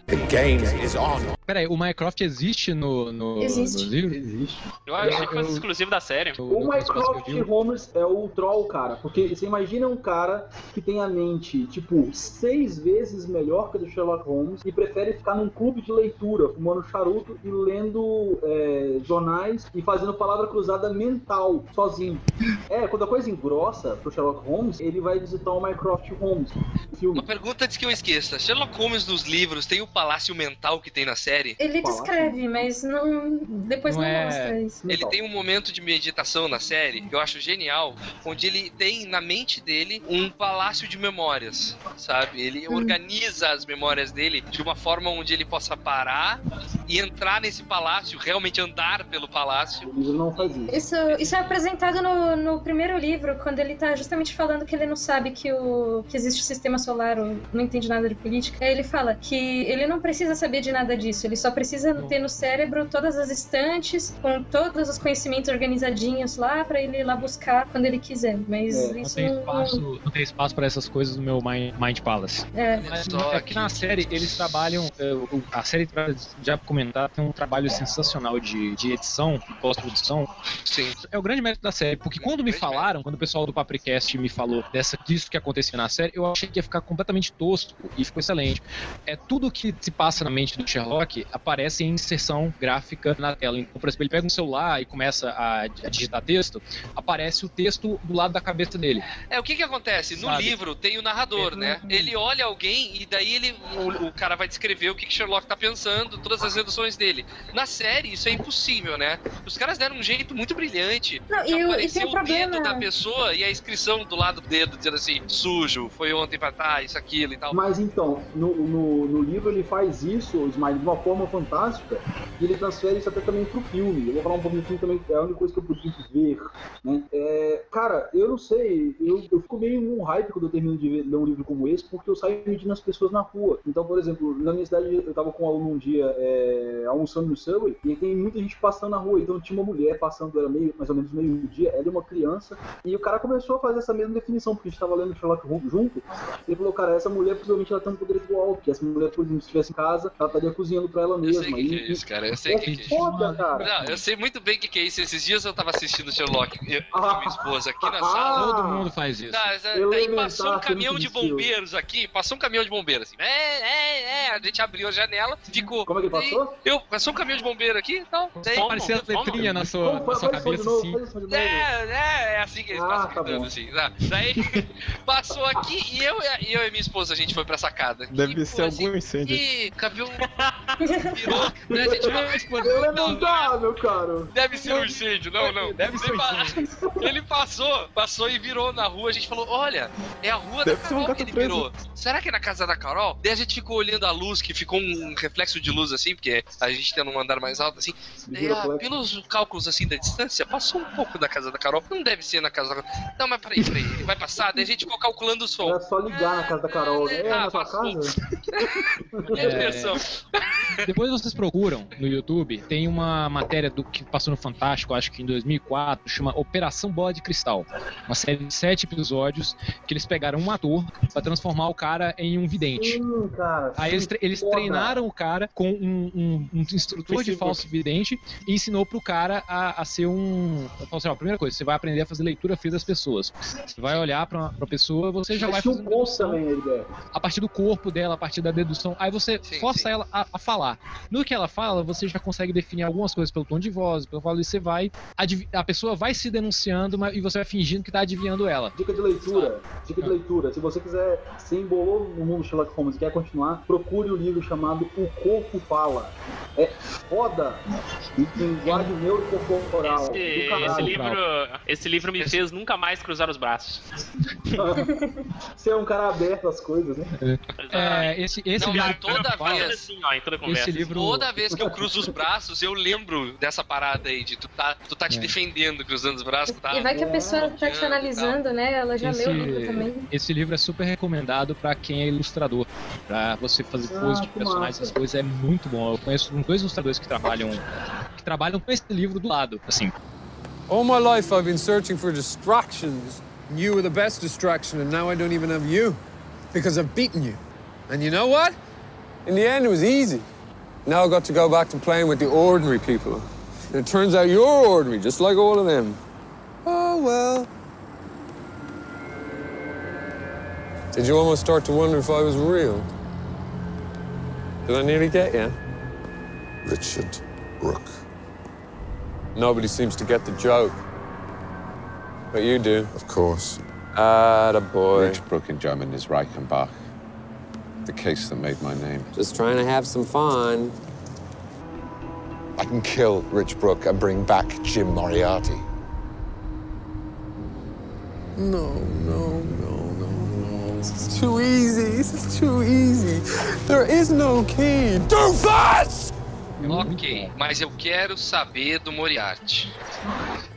The game is on. Peraí, o Minecraft existe no, no, Existe. no livro? Existe. Eu achei que fosse exclusivo da série. O Mycroft Holmes é o troll, cara. Porque você imagina um cara que tem a mente, tipo, seis vezes melhor que a do Sherlock Holmes e prefere ficar num clube de leitura, fumando charuto e lendo é, jornais e fazendo palavra cruzada mental, sozinho. É, quando a coisa engrossa pro Sherlock Holmes, ele vai visitar o Mycroft Holmes. Filme. Uma pergunta antes que eu esqueça. Sherlock Holmes nos livros tem o palácio mental que tem na série? Ele descreve, mas não. Depois não, Não é- mostra isso. Ele tem um momento de meditação na série que eu acho genial, onde ele tem na mente dele um palácio de memórias, sabe? Ele organiza as memórias dele de uma forma onde ele possa parar e entrar nesse palácio, realmente andar pelo palácio. Livro não. Isso, isso é apresentado no, no primeiro livro, quando ele tá justamente falando que ele não sabe que, o, que existe o sistema solar, ou não entende nada de política. Aí ele fala que ele não precisa saber de nada disso, ele só precisa ter no cérebro todas as estantes, com todos os conhecimentos organizadinhos lá, pra ele ir lá buscar quando ele quiser. Mas Não isso tem não. espaço, não tem espaço para essas coisas no meu Mind, Mind Palace. É. Mas Só é que na série eles trabalham. é, A série, já comentar, tem um trabalho sensacional de, de edição, de pós-produção. Sim. É o grande mérito da série, porque quando me falaram, quando o pessoal do Papricast me falou dessa, disso que acontecia na série, eu achei que ia ficar completamente tosco e ficou excelente. É tudo que se passa na mente do Sherlock aparece em inserção gráfica na tela. Então, por exemplo, ele pega um celular e começa a, a digitar texto, aparece o texto do lado da cabeça dele. É, o que que acontece? No Sabe? livro tem o narrador, né? Ele olha alguém e daí ele, o, o cara vai descrever o que que Sherlock tá pensando, todas as reduções dele. Na série, isso é impossível, né? Os caras deram um jeito muito brilhante Não, de e o- e o dedo problema- da pessoa e a inscrição do lado do dedo, dizendo assim, sujo, foi ontem pra tá, isso, aquilo e tal. Mas então, no, no, no livro ele faz isso, o Smiley, de uma forma fantástica, e ele transfere isso até também pro filme. Eu vou falar um pouquinho do filme também, é a única coisa que eu pude ver, né? É, cara, eu não sei, eu, eu fico meio num hype quando eu termino de ler um livro como esse, porque eu saio medindo as pessoas na rua. Então, por exemplo, na minha cidade eu tava com um aluno um dia é, almoçando no Subway, e tem muita gente passando na rua, então tinha uma mulher passando, era meio, mais ou menos meio-dia, ela é uma criança, e o cara começou a fazer essa mesma definição, porque a gente tava lendo Sherlock Holmes junto, ele falou, cara, essa mulher possivelmente ela tem um poder igual, porque essa mulher, por exemplo, se estivesse em casa, ela estaria cozinhando pra ela Eu mesma. sei o que, que é E- isso, cara. Eu sei o que, que é isso. Foda, cara. Não, eu sei muito bem o que, que é isso. Esses dias eu tava assistindo Sherlock eu, com a minha *laughs* esposa aqui na sala. Todo mundo faz isso. Tá, daí Elementar, passou um caminhão de bombeiros aqui, passou um caminhão de bombeiros assim. É, é, é. A gente abriu a janela, ficou. Como é que passou? Eu, passou um caminhão de bombeiro aqui e tal. Daí, Parecia as letrinhas na sua, Como? na sua cabeça novo, assim. É, é, é assim que eles Ah, passam tá gritando, bom. assim. Tá. Daí *laughs* passou aqui e eu, e eu e minha esposa, a gente foi pra sacada. Deve E, ser assim, algum incêndio. E cabelo. *laughs* virou. Né, a gente Ele é lamentável, cara. Deve ser um incêndio, não, não. Deve ser ele, um ele passou, passou e virou na rua. A gente falou: Olha, é a rua Deve da ser um Carol que ele preso. virou. Será que é na casa da Carol? Daí a gente ficou olhando a luz, que ficou um reflexo de luz assim, porque a gente tem num andar mais alto assim. Daí, ah, pelos cálculos assim da distância, passou um pouco da casa da Carol. Não deve ser na casa da Carol. Não, mas peraí, peraí, ele vai passar. Daí a gente ficou calculando o som. Era só ligar na casa da Carol. É, Ah, na sua passou. casa? Diversão? Depois vocês procuram no YouTube, tem uma matéria do que passou no Fantástico, acho que em 2004, chama Operação Bola de Cristal. Uma série de sete episódios que eles pegaram um ator pra transformar o cara em um vidente. Sim, cara. Aí eles, tre- eles treinaram o cara com um, um- um instrutor de falso vidente e ensinou pro cara a, a ser um. Falou assim, ó, primeira coisa, você vai aprender a fazer leitura fria das pessoas. Você vai olhar pra, pra pessoa, você já vai fazer ponto também, ele é. a partir do corpo dela, a partir da dedução. Aí você Sim, força sim. ela a, a falar. No que ela fala, você já consegue definir algumas coisas pelo tom de voz, pelo falo, você vai. A pessoa vai se denunciando mas- e você vai fingindo que tá adivinhando ela. Dica de leitura. Dica de leitura. Se você quiser, se embolou no mundo Sherlock Holmes e quer continuar, procure o livro chamado O Corpo Fala. É foda. Em linguagem neurocorporal. Esse, caralho. esse livro, esse livro me fez nunca mais cruzar os braços. *laughs* Você é um cara aberto às coisas, né? É, esse, esse Não, livro. toda fala- vez- assim, ó, em toda conversa. Esse livro. Toda vez que eu cruzo os braços, eu lembro dessa parada aí, de tu tá, tu tá te É. defendendo, cruzando os braços, tá? E vai que a pessoa tá te analisando, né? Ela já leu o livro também. esse livro é super recomendado pra quem é ilustrador. Pra você fazer Ah, pose de personagens, essas coisas é muito bom. Eu conheço uns dois ilustradores que trabalham que trabalham com esse livro do lado, assim. All my life I've been searching for distractions. and You were the best distraction, and now I don't even have you. Because I've beaten you. And you know what? In the end, it was easy. Now I got to go back to playing with the ordinary people. And it turns out you're ordinary, just like all of them. Oh, well. Did you almost start to wonder if I was real? Did I nearly get you? Richard Brooke. Nobody seems to get the joke. But you do. Of course. Ah, the boy. Rich Brooke in German is Reichenbach. The case that made my name. Just trying to have some fun. I can kill Rich Brooke and bring back Jim Moriarty. No, no, no, no, no. This is too easy. This is too easy. There is no key. Doofus! Ok, mas eu quero saber do Moriarty.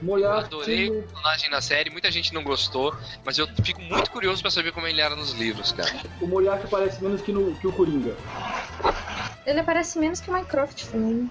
Eu Moriarty. adorei o personagem na série, muita gente não gostou, mas eu fico muito curioso pra saber como ele era nos livros, cara. O Moriarty parece menos que, no, que o Coringa. Ele aparece menos que o Minecraft também.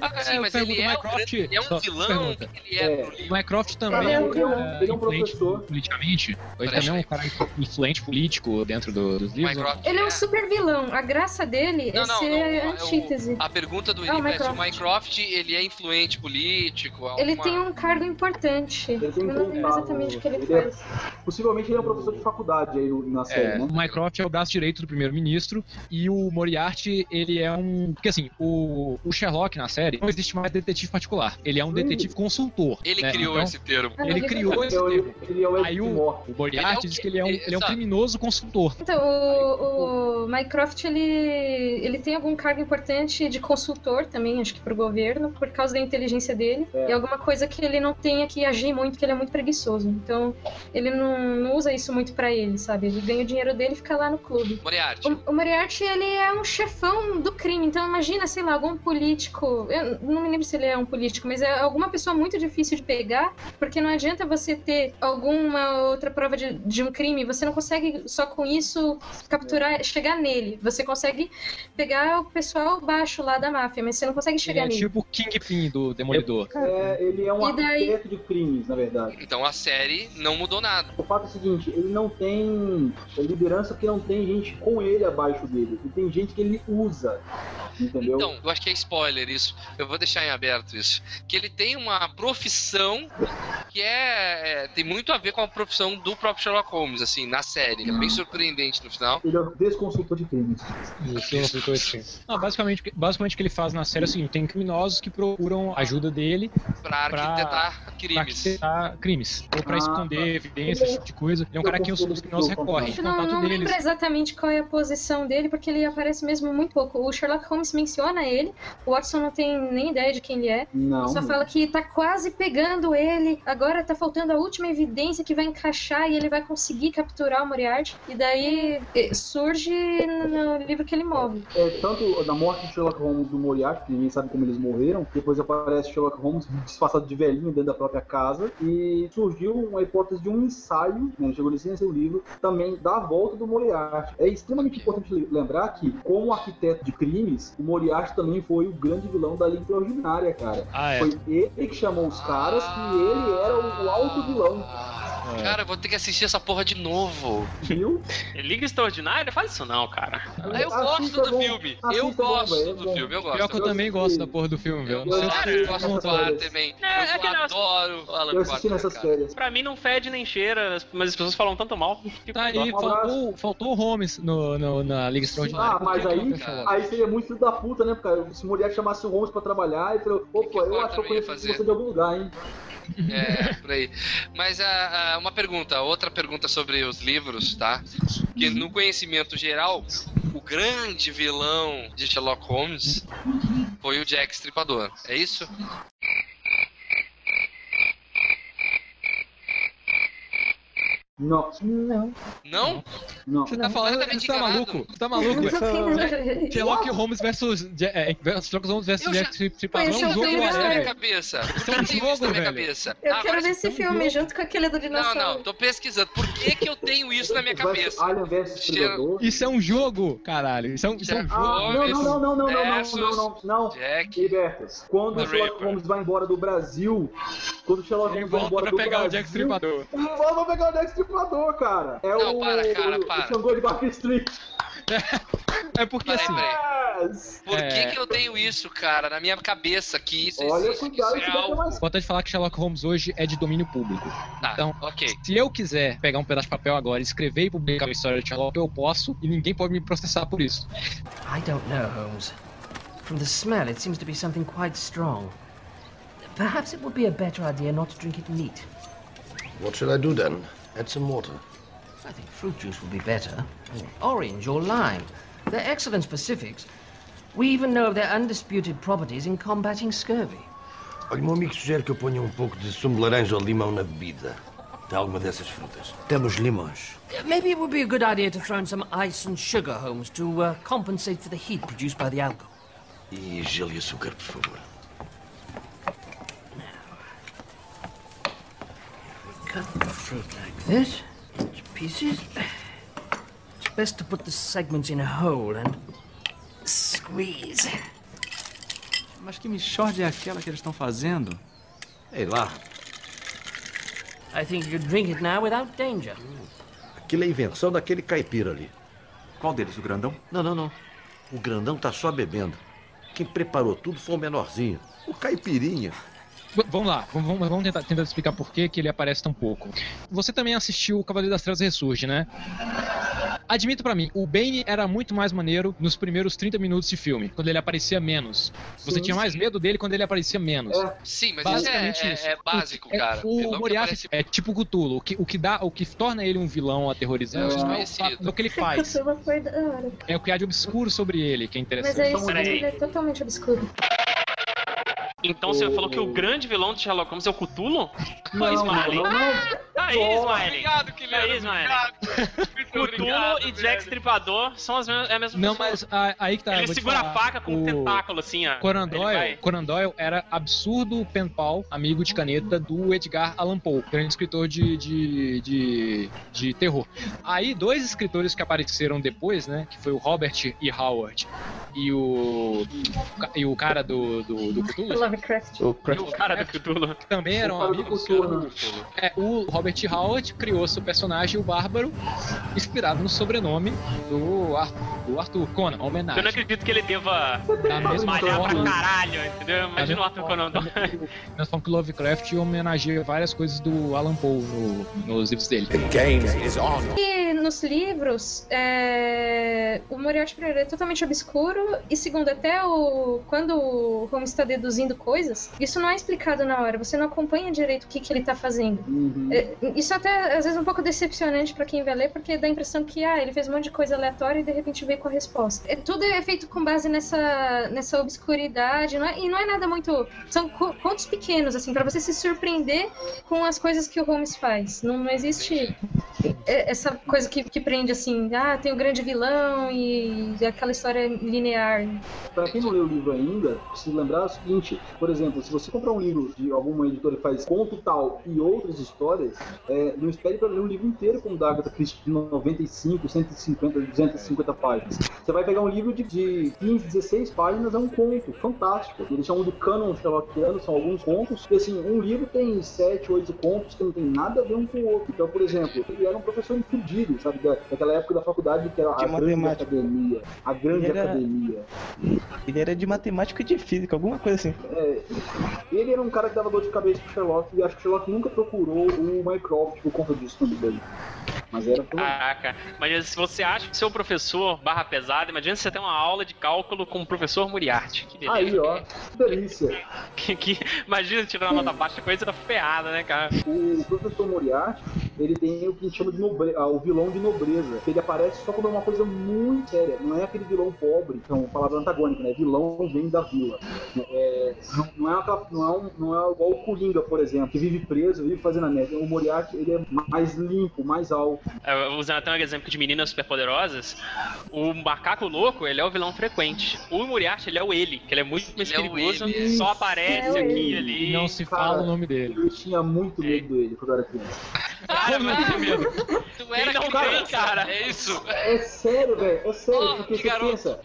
Ah, sim, É, mas pergunto, ele é, um Mycroft- grande- ele é um vilão, ele é, É. O Mycroft também Ele é é um um- ele é um- ele é um professor. politicamente. Ele Parece também é um cara influente político dentro do- dos livros. Mycroft Ele é um super vilão. A graça dele Não, é não, ser não, é a o- antítese. A pergunta do Ah, é se o Mycroft. Mycroft ele é influente político. Ele alguma- tem um cargo importante. Ele tem Eu não lembro exatamente o que ele Ele é- faz. Possivelmente ele é um professor de faculdade aí na série, É, né? o Mycroft é o braço direito do primeiro-ministro e o Moriarty, ele é um. Porque assim, o, o Sherlock na série não existe mais detetive particular. Ele é um detetive consultor. Ele né? criou Então, esse termo. Ele ele criou esse é o- termo. É o Aí o, o Moriarty é diz que ele é um, Ele- ele é um criminoso consultor. Então, o, o Mycroft, ele, ele tem algum cargo importante de consultor também, acho que pro governo, por causa da inteligência dele. É. E alguma coisa que ele não tenha que agir muito, que ele é muito preguiçoso. Então, ele não, não usa isso muito pra ele, sabe? Ele ganha o dinheiro dele e fica lá no clube. Moriarty. O, o Moriarty, ele é um chefão do crime. Então, imagina, sei lá, algum político. Eu não me lembro se ele é um político, mas é alguma pessoa muito difícil de pegar, porque não adianta você ter alguma outra prova de, de um crime. Você não consegue só com isso capturar, chegar nele. Você consegue pegar o pessoal baixo lá da máfia, mas você não consegue Ele chegar é nele. tipo o Kingpin do Demolidor. É, ele é um E daí- arquiteto de crimes, na verdade. Então a série não mudou nada. O fato é o seguinte, ele não tem liderança porque não tem gente com ele abaixo dele. E tem gente que ele usa. Entendeu? Então, eu acho que é spoiler isso. Eu vou deixar em aberto isso, que ele tem uma profissão que é, é- tem muito a ver com a profissão do próprio Sherlock Holmes, assim, na série. É bem surpreendente no final. Ele é o desconsultor de crimes. Isso, eu aplicou esse. Não, basicamente, basicamente o que ele faz na série é o seguinte: tem criminosos que procuram ajuda dele Pra arquitetar pra crimes. arquitetar crimes. Ou pra Ah, esconder evidências, esse tipo de coisa. Ele é um cara que os, os criminosos recorrem. O não, não deles. lembra exatamente qual é a posição dele, porque ele aparece mesmo muito pouco. O Sherlock Holmes menciona ele, o Watson não tem nem ideia de quem ele é. Não. Só fala que tá quase pegando ele, agora tá faltando a última evidência que vai encaixar e ele vai conseguir capturar o Moriarty. E daí eh, surge no livro que ele move. É, tanto na morte de Sherlock Holmes do Moriarty, que ninguém sabe como eles morreram, depois aparece Sherlock Holmes *laughs* disfarçado de velhinho dentro da própria casa, e surgiu uma hipótese de um ensaio, né, chegou nesse nesse livro, também da volta do Moriarty. É extremamente importante le- lembrar que, como arquiteto de crimes, o Moriarty também foi o grande vilão da Liga Extraordinária, cara. Ah, é. Foi ele que chamou os caras e ele era o, o alto vilão. Cara, eu vou ter que assistir essa porra de novo. Viu? Liga Extraordinária? Faz isso não, cara. Eu gosto do filme. Eu gosto do filme, eu gosto. Pior que eu também gosto da porra do filme, velho. Eu Não sei gosto, se eu gosto do. Alan também. É, é Eu negócio- adoro o Alan Eu assisti Quarter, nessas cara. férias. Pra mim não fede nem cheira, mas as pessoas falam tanto mal. Tá aí, faltou, faltou o Holmes no, no- na Liga Extraordinária. Ah, mas aí, aí seria muito filho da puta, né, cara? Se o Moriarty chamasse o Holmes pra trabalhar, ele falou, opa, eu acho que eu conheço fazer? você de algum lugar, hein? É, por aí. Mas ah, ah, uma pergunta, outra pergunta sobre os livros, tá? Que no conhecimento geral, o grande vilão de Sherlock Holmes foi o Jack Stripador. É isso? Não. Não. Não? Não. Você tá falando, Completamente você tá maluco? Você tá maluco? Não É. Sherlock Holmes versus Ja- é, versus Sherlock Holmes versus Eu Jack Stripador é é um jogo, filme, Isso na minha velho. cabeça. Isso é um Eu tenho isso jogo, na minha velho. cabeça. Eu Ah, quero ver esse filme junto com aquele do Não, dinossauro. não, tô pesquisando. Por que que eu tenho isso na minha cabeça? Alien versus Predador. Isso é um jogo, caralho. Isso é um, é jogo. Ah, não, não, não, não, não, não, não, não, não, não. Jack. Liberta. Quando o Sherlock. Holmes vai embora do Brasil, quando o Sherlock Holmes vai volta embora pra do pegar o Brasil, Jack Stripador. *laughs* Não vou pegar o Jack Stripador, cara. É Não, o, para, cara, o, para. o Xangô de Street. *laughs* É porque Peraí, assim. Yes. Por que É. que eu tenho isso, cara, na minha cabeça que isso Olha, existe, cuidado, isso isso é é algo... mais Importante falar que Sherlock Holmes hoje é de domínio público. Tá, Então, ok. Se eu quiser pegar um pedaço de papel agora, escrever e publicar a história de Sherlock, eu posso e ninguém pode me processar por isso. I don't know, Holmes. From the smell, it seems to be something quite strong. Perhaps it would be a better idea not to drink it neat. What should I do then? Add some water. I think fruit juice would be better. Or orange or lime. They're excellent specifics. We even know of their undisputed properties in combating scurvy. Olha, meu amigo sugere que eu ponha um pouco de sumo de laranja ou limão na bebida. Tem alguma dessas frutas? Temos limões. Maybe it would be a good idea to throw in some ice and sugar, Holmes, to uh, compensate for the heat produced by the alcohol. E gelo e açúcar, por favor. Now, we Cut the fruit like this into pieces. It's best to put the segments in a hole and squeeze. Mas que mixórdia é aquela que eles estão fazendo? Ei lá, I think you could drink it now without danger. aquilo é invenção daquele caipira ali. Qual deles, o grandão? Não, não, não. O grandão tá só bebendo. Quem preparou tudo foi o menorzinho. O caipirinha. Vamos lá, vamos, vamos- tentar, tentar explicar por que, que ele aparece tão pouco. Você também assistiu o Cavaleiro das Trevas Ressurge, né? Admito pra mim, o Bane era muito mais maneiro nos primeiros 30 minutos de filme, quando ele aparecia menos. Você Sim, tinha mais medo dele quando ele aparecia menos. Sim, mas isso é, Basicamente é- isso. é básico, É, cara. O que Moriarty aparece- é tipo Cthulhu. O que, o, que dá, o que torna ele um vilão aterrorizante É, é o fato que ele *laughs* faz. Hora. É o que há de obscuro sobre ele, que é Mas interessante. é isso, ele é totalmente obscuro. Então você falou que o grande vilão de Sherlock Holmes é o Cthulhu? Não, Aí, Smiley. não, não. Tá aí. Smiley. Obrigado, Tá aí, Guilherme. Muito Cthulhu e Jack. Stripador são as mesmas, é a mesma Não, pessoa. mas ah, aí que tá. Ele segura a faca com um O- tentáculo, assim, ó. Conan Doyle, vai- Conan Doyle era absurdo pen pal, amigo de caneta do Edgar Allan Poe, grande escritor de, de, de, de terror. Aí, dois escritores que apareceram depois, né, que foi o Robert E. Howard e o. e o cara do, do, do Cthulhu. Lovecraft. O E o cara do Cthulhu. que também eram do amigos. Cthulhu. É, o Robert Howard criou seu personagem, o Bárbaro, inspirado no sobrenome do Arthur, do Arthur Conan, uma Eu homenagem. não acredito que ele deva Da mesma malhar pra forma, caralho, entendeu? Imagina o Arthur Conan mesma forma que o Lovecraft homenageia várias coisas do Alan Poe no- nos livros dele. game is on. E nos livros, é, o Moriarty primeiro é totalmente obscuro e segundo até o quando o Holmes está deduzindo coisas, isso não é explicado na hora. Você não acompanha direito o que, que ele tá fazendo. Uhum. É, Isso até às vezes é um pouco decepcionante pra quem vai ler, porque dá a impressão que ah, ele fez um monte de coisa aleatória e de repente veio com a resposta. É, tudo é feito com base nessa, nessa obscuridade, não é- e não é nada muito. São co- contos pequenos, assim, pra você se surpreender com as coisas que o Holmes faz. Não, não existe é, essa coisa que, que prende assim, ah, tem o grande vilão e aquela história linear. Pra quem não leu o livro ainda, precisa lembrar o seguinte: por exemplo, se você comprar um livro de alguma editora que faz conto tal e outras histórias, é, não espere para ler um livro inteiro como o da Agatha Christie de 95, 150, 250 páginas. Você vai pegar um livro de, de 15, 16 páginas, é um conto fantástico. Eles chamam do canon Sherlockiano, são alguns contos. E assim, um livro tem 7, 8 contos que não tem nada a ver um com o outro. Então, por exemplo, ele era um professor entendido, sabe? Da, daquela época da faculdade que era a De grande matemática. academia. A grande Ele era- academia. Ele era de matemática e de física, alguma coisa assim. É, ele era um cara que dava dor de cabeça pro Sherlock e acho que o Sherlock nunca procurou o Mycroft por conta disso dele. Mas era por... Caraca, mas se você acha que seu professor barra pesado, imagina você ter uma aula de cálculo com o professor Moriarty. Que. Aí, ó, que delícia. Que, que- imagina tirar uma nota baixa, coisa da ferrada, né, cara? O professor Moriarty, ele tem o que a gente chama de nobre... ah, o vilão de nobreza. Ele aparece só quando é uma coisa muito séria. Não é aquele vilão pobre, então, palavra antagônica, né? Vilão vem da vila. É, não, é aquela- não, é um- não é igual o Coringa, por exemplo, que vive preso, vive fazendo a neve. O Moriarty, ele é mais limpo, mais alto. É, Usando até um exemplo de meninas superpoderosas, o macaco louco, ele é o vilão frequente. O Moriarty, ele é o ele, que ele é muito mais Ele é perigoso, ele. só aparece É aqui ele. e ali. Não se Cara, fala o nome dele. Eu tinha muito medo dele quando eu era criança. Cara, Como não tem medo? Tu era não tem, cara? É isso. É sério, velho, é sério, Oh, porque que você garoto. pensa,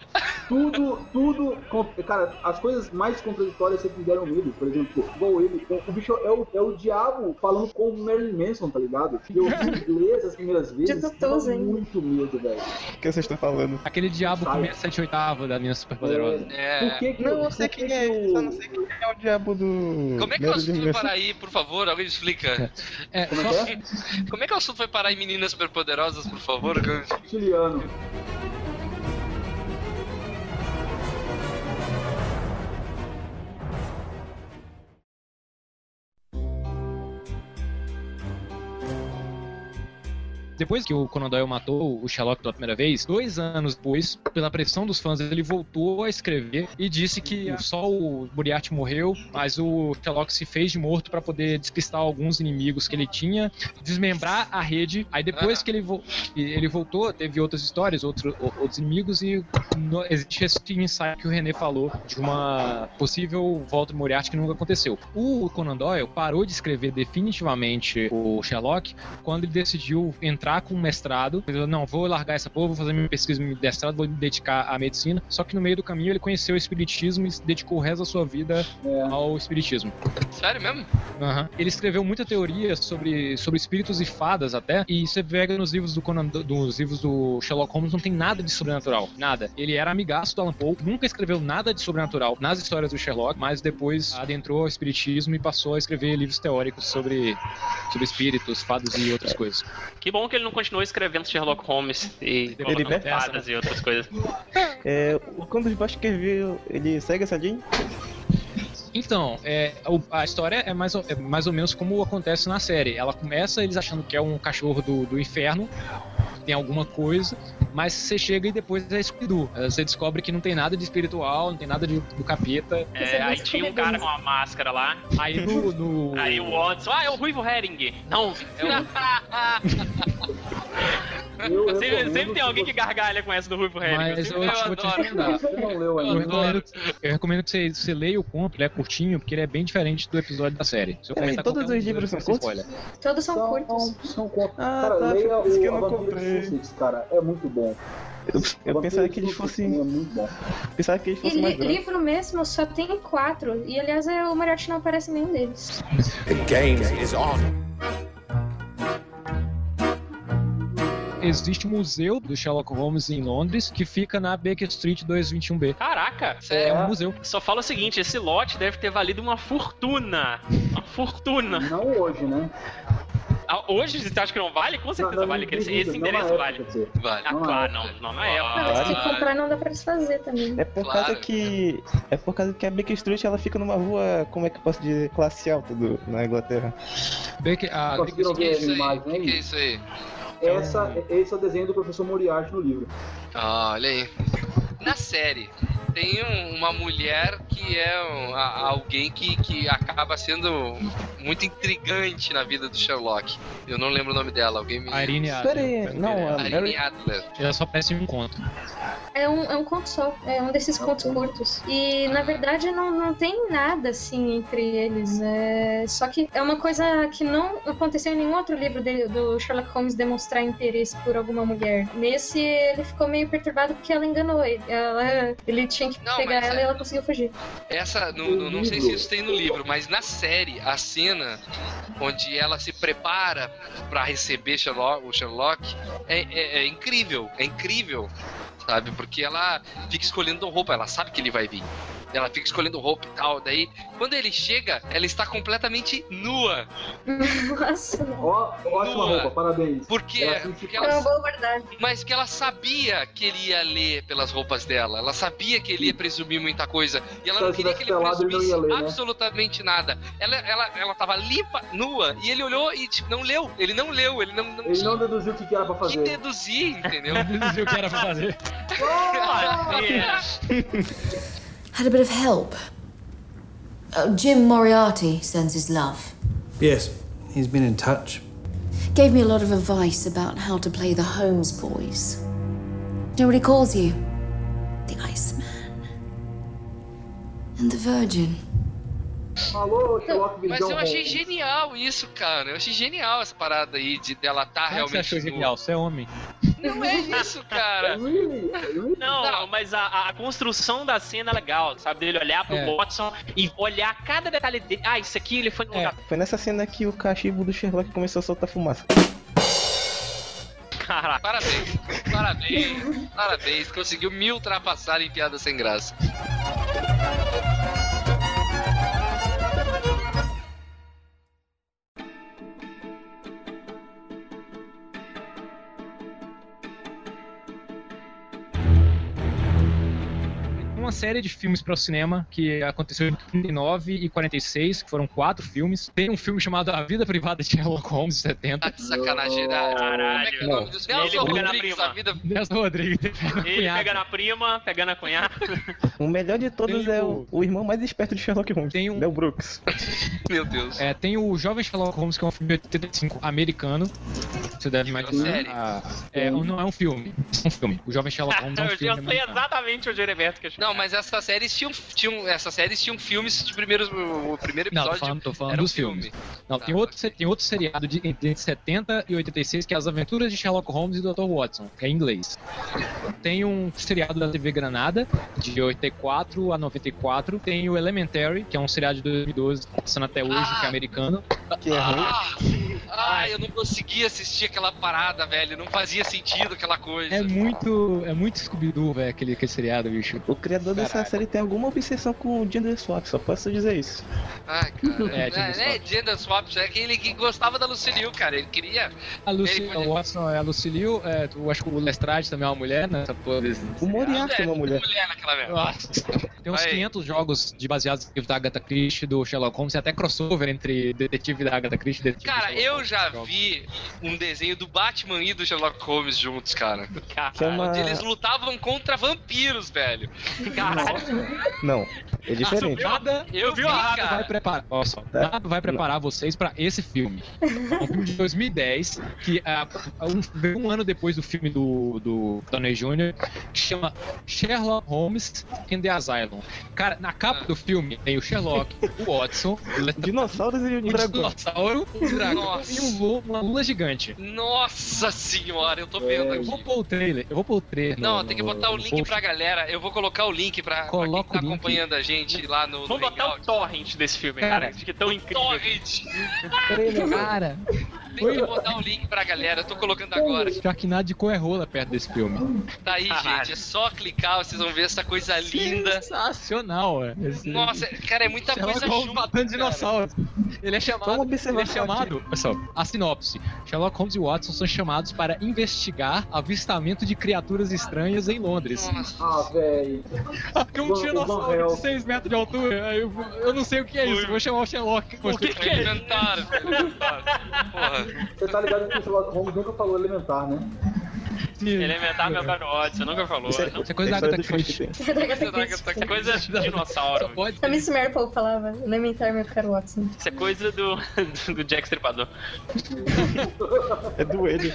tudo, tudo, cara, as coisas mais contraditórias sempre me deram medo, por exemplo, igual ele, o, bicho é o, é o diabo falando com o Marilyn Manson, tá ligado? Eu vi inglês as primeiras vezes, De Tutuza, hein? muito medo, velho. O que vocês estão falando? Aquele diabo Sai. comia 7 oitava da minha superpoderosa. É. Por que que, Não, eu por sei que quem é, que só o- não sei quem é o diabo do. Como é que o assunto foi parar aí, por favor? Alguém explica. É, Como só- é que é? Como é que o assunto foi parar em meninas superpoderosas, por favor? Chiliano. Depois que o Conan Doyle matou o Sherlock pela primeira vez, dois anos depois, pela pressão dos fãs, ele voltou a escrever e disse que só o Moriarty morreu, mas o Sherlock se fez de morto para poder despistar alguns inimigos que ele tinha, desmembrar a rede. Aí depois Ah. que ele, vo- ele voltou, teve outras histórias, outro, outros inimigos e no- existe esse ensaio que o René falou de uma possível volta do Moriarty que nunca aconteceu. O Conan Doyle parou de escrever definitivamente o Sherlock quando ele decidiu entrar com um mestrado. Ele falou, não, vou largar essa porra, vou fazer minha pesquisa de mestrado, vou me dedicar à medicina. Só que no meio do caminho ele conheceu o espiritismo e se dedicou o resto da sua vida É. ao espiritismo. Sério mesmo? Aham. Ele escreveu muita teoria sobre, sobre espíritos e fadas até, e você pega nos livros do Conan, do- dos livros do Sherlock Holmes, não tem nada de sobrenatural, nada. Ele era amigaço do Alan Poe, nunca escreveu nada de sobrenatural nas histórias do Sherlock, mas depois adentrou ao espiritismo e passou a escrever livros teóricos sobre, sobre espíritos, fadas e outras coisas. Que bom que ele não continuou escrevendo Sherlock Holmes e essa, fadas e outras coisas. É, o Conde de escreveu, ele segue essa linha? Então, é, a história é mais, ou- é mais ou menos como acontece na série. Ela começa eles achando que é um cachorro do, do inferno, tem alguma coisa, mas você chega e depois é Scooby-Doo. Eh, Você descobre que não tem nada de espiritual, não tem nada de, do capeta. É, aí tinha um cara com a máscara lá. Aí no. no- Aí o Watson, ah, é o Ruivo Herring. Não, é o. *laughs* *laughs* Eu sempre, sempre tem que alguém que gargalha com essa do Rui Henrique. Mas eu, te- vou te adoro. recomendar. Eu ainda. recomendo, eu recomendo que você, você leia o conto, ele é curtinho, porque ele é bem diferente do episódio da série. Se eu comentar todos um os livros são curtos? spoiler. Todos são São, curtos. são contos. Ah, cara, tá, leia isso que eu o não comprei. Cara. É muito bom. Eu, eu A pensava que eles fossem. É muito bom. Pensava que eles E fossem li- mais grandes. livro mesmo só tem quatro. E aliás, é, o Moriarty não aparece em nenhum deles. The game is on. Existe um museu do Sherlock Holmes em Londres que fica na Baker Street 221B. Caraca, É um museu. Só fala o seguinte, esse lote deve ter valido uma fortuna. Uma fortuna. Não hoje, né? Ah, Hoje você acha que não vale? Com certeza Não, não, vale. não, Esse, esse não endereço época, vale. Vale. Ah, Não na claro, não, não na época. Não, se comprar não dá pra desfazer também. É por Claro. causa que. É por causa que a Baker Street ela fica numa rua, como é que eu posso dizer, classe alta do, na Inglaterra. Baker, a Baker Conseguiram O que é isso aí? O que é aí? isso aí? Essa, esse é o desenho do professor Moriarty no livro. Ah, olha aí. Na série, tem um- uma mulher que é um- a- alguém que, que acaba sendo muito intrigante na vida do Sherlock. Eu não lembro o nome dela, alguém me. Irene Adler. aí, não, a Irene. Adler. Ela só aparece em um conto. É um, é um conto só, é um desses contos curtos. E na verdade não, não tem nada assim entre eles. É... Só que é uma coisa que não aconteceu em nenhum outro livro dele, do Sherlock Holmes demonstrar interesse por alguma mulher. Nesse ele ficou meio perturbado porque ela enganou ele. Ela, ele tinha que Não, pegar ela é- e ela conseguiu fugir. Essa, no, no- não sei se isso tem no livro, mas na série, a cena onde ela se prepara pra receber Sherlock, o Sherlock é, é- é incrível, é incrível, sabe? Porque ela fica escolhendo roupa, ela sabe que ele vai vir. Ela fica escolhendo roupa e tal. Daí, quando ele chega, ela está completamente nua. Nossa, Ó, ótima Nua. roupa, parabéns. Por quê? Ela Porque é uma ela, boa verdade. mas que ela sabia que ele ia ler pelas roupas dela. Ela sabia que ele ia presumir muita coisa. E ela não ela queria que ele presumisse ler, né? absolutamente nada. Ela, ela, ela tava limpa, nua, e ele olhou e tipo, não leu. Ele não leu, ele não, não Ele tinha não deduziu o que que era pra que fazer. deduzir, entendeu? *laughs* Não sei o que era pra fazer. *laughs* *laughs* Had a bit of help. Uh, Jim Moriarty sends his love. Yes, he's been in touch. Gave me a lot of advice about how to play the Holmes boys. You know what he calls you? The Iceman. And the Virgin. Alô, Sherlock Mas eu achei Holmes. genial isso, cara. Eu achei genial essa parada aí de dela tá Como é que você realmente. achou genial? Você é homem. Não é isso, cara. Não, mas a, a construção da cena é legal, sabe? Dele olhar pro É. Watson e olhar cada detalhe dele. Ah, isso aqui ele foi no lugar. Foi nessa cena que o cachimbo do Sherlock começou a soltar fumaça. Caraca. Parabéns, parabéns, parabéns. Conseguiu me ultrapassar em piada sem graça. Uma série de filmes para o cinema que aconteceu em 39 e 46, que foram quatro filmes. Tem um filme chamado A Vida Privada de Sherlock Holmes, de 70. Tá de sacanagem, né? Como é que é o nome dos Ele Nelson pega na Rodrigues, prima. a vida. Nelson Rodrigues. Ele pega na prima, pegando a cunhada. *laughs* O melhor de todos Tem é o- o, irmão mais esperto de Sherlock Holmes. Tem um- Mel Brooks. *laughs* Meu Deus. É, tem o Jovem Sherlock Holmes, que é um filme de 85 americano. Você deve imaginar. série? Ah, é, não é um filme. É um filme. O Jovem Sherlock *laughs* Holmes é um eu já filme. sei americano. exatamente onde quer chegar. Não, mas essas séries tinham, tinham, essas séries tinham filmes de primeiros. O primeiro Não, episódio tô falando, tô falando um dos filme. filmes. Não, Tá, tem, outro, se- tem outro seriado de, entre 70 e 86 que é As Aventuras de Sherlock Holmes e Dr. Watson, que é em inglês. Tem um seriado da TV Granada, de 84 a 94. Tem o Elementary, que é um seriado de 2012, passando até hoje, que é americano. Que é ruim. Ah, ah, eu não conseguia assistir aquela parada, velho. Não fazia sentido aquela coisa. É muito, é muito Scooby-Doo, velho, aquele, aquele seriado, bicho. O criador dessa Caralho. série tem alguma obsessão com o gender swap, só posso dizer isso. Ai, cara. *laughs* É, É, Gender é, é Gender Swap, é aquele que gostava da Lucille, cara. Ele queria. A Lucy, Ele podia- o Watson é a Lucille, é, eu acho que o Lestrade também é uma mulher, né? Essa porra desse- O Moriarty é uma mulher. mulher naquela merda. Nossa. Tem uns Vai. 500 jogos de baseados no livro da Agatha Christie, do Sherlock Holmes, e até crossover entre detetive da Agatha Christie e detetive Cara, Sherlock Eu já vi um desenho do Batman e do Sherlock Holmes juntos, cara. Chama- Onde eles lutavam contra vampiros, velho. Não, é diferente. Nada, Eu vi, nada cara. vai preparar. Só, nada vai preparar vocês pra esse filme. É um filme de 2010 que ah, um, veio um ano depois do filme do, do Downey Jr. que chama Sherlock Holmes in the Asylum. Cara, na capa do filme tem o Sherlock, o Watson, o Dinossauros e o dragão. dinossauro, o dragão Nossa. E um lu- uma lula gigante. Nossa senhora, eu tô vendo Eu vou aqui. pôr o trailer, eu vou pôr o trailer. Não, no- tem que no- botar o no link post. pra galera. Eu vou colocar o link pra, pra quem Coloca tá acompanhando a gente lá no, no Vamos botar o torrent desse filme, cara. Cara, Acho que é tão incrível. Torrent! *laughs* Cara, *laughs* Tem que botar o link pra galera, eu tô colocando agora. Sharknado de Coerrola perto desse filme. Tá aí, gente. É só clicar, vocês vão ver essa coisa linda. Sensacional, é. Esse- Nossa, cara, é muita Sherlock coisa Holmes junto. matando dinossauros. Ele é chamado. Uma Ele é chamado. Só, a sinopse. Sherlock Holmes e Watson são chamados para investigar avistamento de criaturas estranhas em Londres. Ah, velho. Um dinossauro de 6 metros de altura. Eu, eu não sei o que é isso. Vou chamar o Sherlock. O que, que é isso? Elementar, elementar. Porra. Você tá ligado que o Sherlock Holmes nunca falou elementar, né? Elementar meu caro Watson, nunca falou. Isso é- Não. Isso é coisa da é Agatha que Christie. que tá Isso é coisa de dinossauro. Pode A Miss Marple falava, elementar meu caro Watson. Isso é coisa do, do Jack Stripador. É do ele.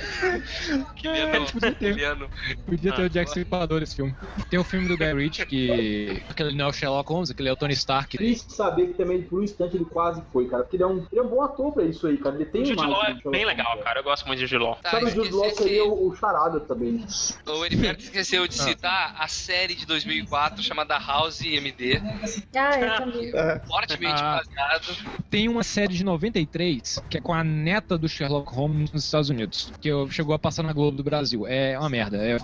Podia ter. Podia ter Ah, o Jack Stripador nesse filme. Tem o filme do Guy Ritchie, que. Aquele não é o Sherlock Holmes, aquele é o Tony Stark. Triste saber que também por um instante ele quase foi, cara. Porque ele é um, ele é um bom ator pra isso aí, cara. Ele tem O Jude Law é bem legal, cara. Eu gosto muito de Jude Law. Tá, Sabe, o Jude Law seria esse- o, o charada também. O Heriberto esqueceu de citar a série de 2004 chamada House MD. Ah, eu também. Fortemente Ah. baseado. Tem uma série de 93 que é com a neta do Sherlock Holmes nos Estados Unidos, que eu- chegou a passar na Globo do Brasil. É uma merda. É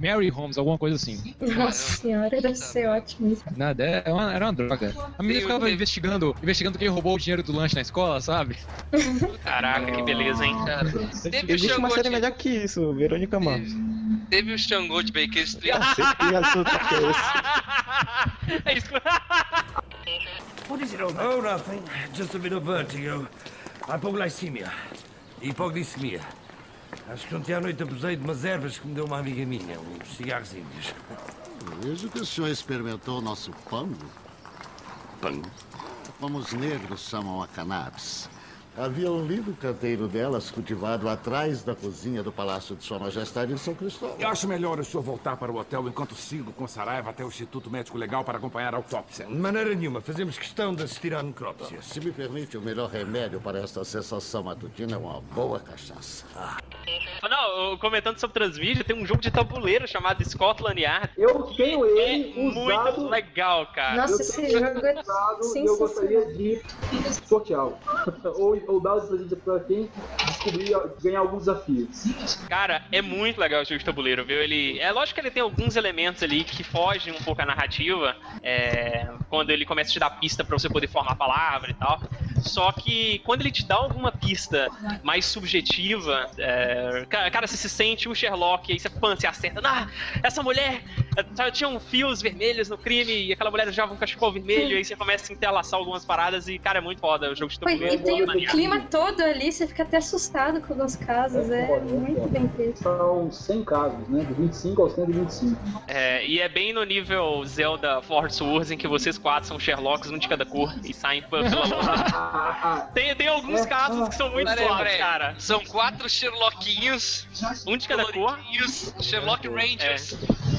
Mary Holmes, alguma coisa assim. Nossa senhora, deve ser ótimo isso. Nada, é uma- era uma droga. A menina ficava tem- investigando, investigando quem roubou o dinheiro do lanche na escola, sabe? Caraca, que beleza, hein? Cara, Existe uma série de, melhor que isso, Verônica Mars. Teve o Xangô de Baker Street. *laughs* E a sua que é esse? É isso. *laughs* What is it all Oh, nothing. Just a bit of vertigo. Hypoglycemia. Hipoglicemia. Acho que ontem à noite abusei de umas ervas que me deu uma amiga minha, uns cigarros índios. Vejo que o senhor experimentou o nosso pango. Pango? Como os negros chamam a cannabis. Havia um lindo canteiro delas cultivado atrás da cozinha do Palácio de Sua Majestade em São Cristóvão. Eu acho melhor o senhor voltar para o hotel enquanto sigo com Saraiva até o Instituto Médico Legal para acompanhar a autópsia. De maneira nenhuma. Fazemos questão de assistir à necrópsia. Se me permite, o melhor remédio para esta sensação matutina é uma boa cachaça. Não, eu- comentando sobre Transmídia, tem um jogo de tabuleiro chamado Scotland Yard. Eu tenho ele É usado. muito legal, cara. Nossa, eu esse jogo é usado eu gostaria de sorteá-lo. *laughs* ou, ou dar os presentes para quem descobrir ganhar alguns desafios. Cara, é muito legal o jogo de tabuleiro, viu? Ele. É lógico que ele tem alguns elementos ali que fogem um pouco a narrativa. é, Quando ele começa a te dar pista pra você poder formar a palavra e tal. Só que quando ele te dá alguma pista mais subjetiva, é, ca- cara, você se sente o Sherlock, aí você, pã, você acerta. Ah, essa mulher é, tinha um fios vermelhos no crime e aquela mulher usava um cachecol vermelho, aí você começa a entrelaçar algumas paradas e, cara, é muito foda o jogo de tabuleiro. e tem. Clima todo ali, você fica até assustado com alguns casos, é muito bem feito. São 100 casos, né? De 25 aos 125. É, e é bem no nível Zelda Force Wars, em que vocês quatro são Sherlocks, um de cada cor, e saem pela lona. *laughs* tem, tem alguns casos que são muito peraí. cara. São quatro Sherlockinhos. Um de cada cor. Sherlock Rangers. É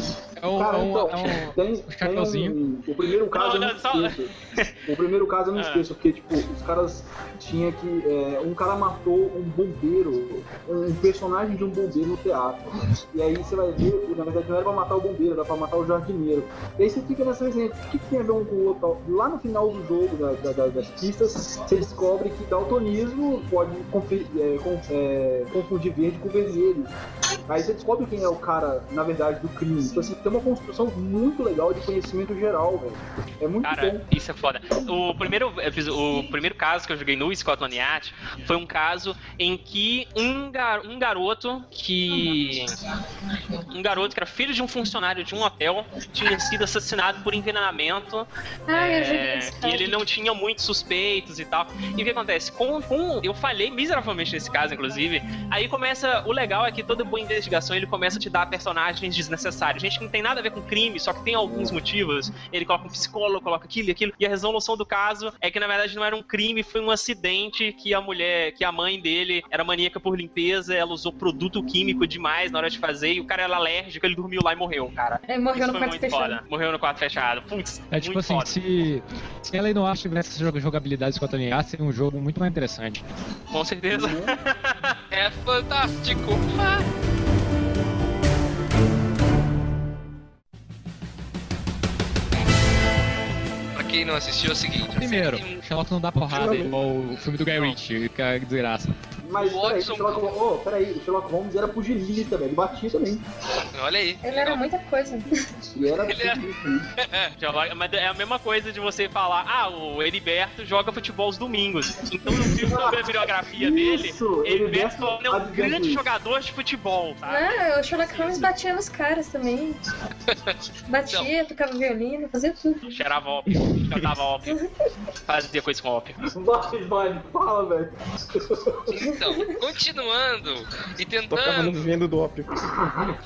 um, Cara, é um, então, é um tem, chapeuzinho. um- o primeiro caso Não, eu não, só- esqueço. O primeiro caso eu não Ah. esqueço, porque, tipo, os caras tinha que. é, um cara matou um bombeiro, um personagem de um bombeiro no teatro. E aí você vai ver, na verdade não era pra matar o bombeiro, era pra matar o jardineiro. E aí você fica nessa resenha, o que, que tem a ver um com o outro? Lá no final do jogo, da- da- da- das pistas, você descobre que daltonismo pode é, con- é, confundir verde com vermelho. Aí você descobre quem é o cara, na verdade, do crime. Então, assim, tem uma construção muito legal de conhecimento geral, velho. É muito Cara, bom. isso é foda. O primeiro, o primeiro caso que eu joguei no Scotland Yard foi um caso em que um, gar- um garoto que. Um garoto que era filho de um funcionário de um hotel tinha sido assassinado por envenenamento. Ah, eu é, e ele não tinha muitos suspeitos e tal. E o que acontece? Com, com, eu falhei miseravelmente nesse caso, inclusive. Aí começa. O legal é que toda boa investigação ele começa a te dar personagens desnecessários. Gente que não tem nada a ver com crime, só que tem alguns motivos. Ele coloca um psicólogo, coloca aquilo e aquilo. E a resolução do caso é que na verdade não era um crime, foi um acidente que a mulher, que a mãe dele era maníaca por limpeza, ela usou produto químico demais na hora de fazer e o cara era alérgico, ele dormiu lá e morreu, cara. É, morreu Isso no foi quarto muito fechado. foda. Morreu no quarto fechado. Putz, É tipo muito assim, foda. se, se a Lei Noir tivesse jogabilidade com a Tony A, seria um jogo muito mais interessante. Com certeza. *laughs* É fantástico. Quem não assistiu, é o seguinte: Primeiro, Sherlock não dá porrada, igual o filme do Guy Ritchie, que é desgraça. Mas O peraí, o Watson- Sherlock Holmes, oh, peraí, o Sherlock Holmes era pugilista, velho. Ele batia também. Olha aí. Ele era muita coisa. E era Ele era- *laughs* Mas é a mesma coisa de você falar, ah, o Heriberto joga futebol aos domingos. Então no filme, sobre a bibliografia dele, Heriberto é um tá grande isso. jogador de futebol, sabe? Ah, o Sherlock Holmes batia nos caras também. *laughs* Batia, tocava violino, fazia tudo. Cheirava ópio, cantava ópio, *laughs* fazia coisa com ópio. Vai, vai, fala, velho. Então, continuando e tentando. vendo do ópio.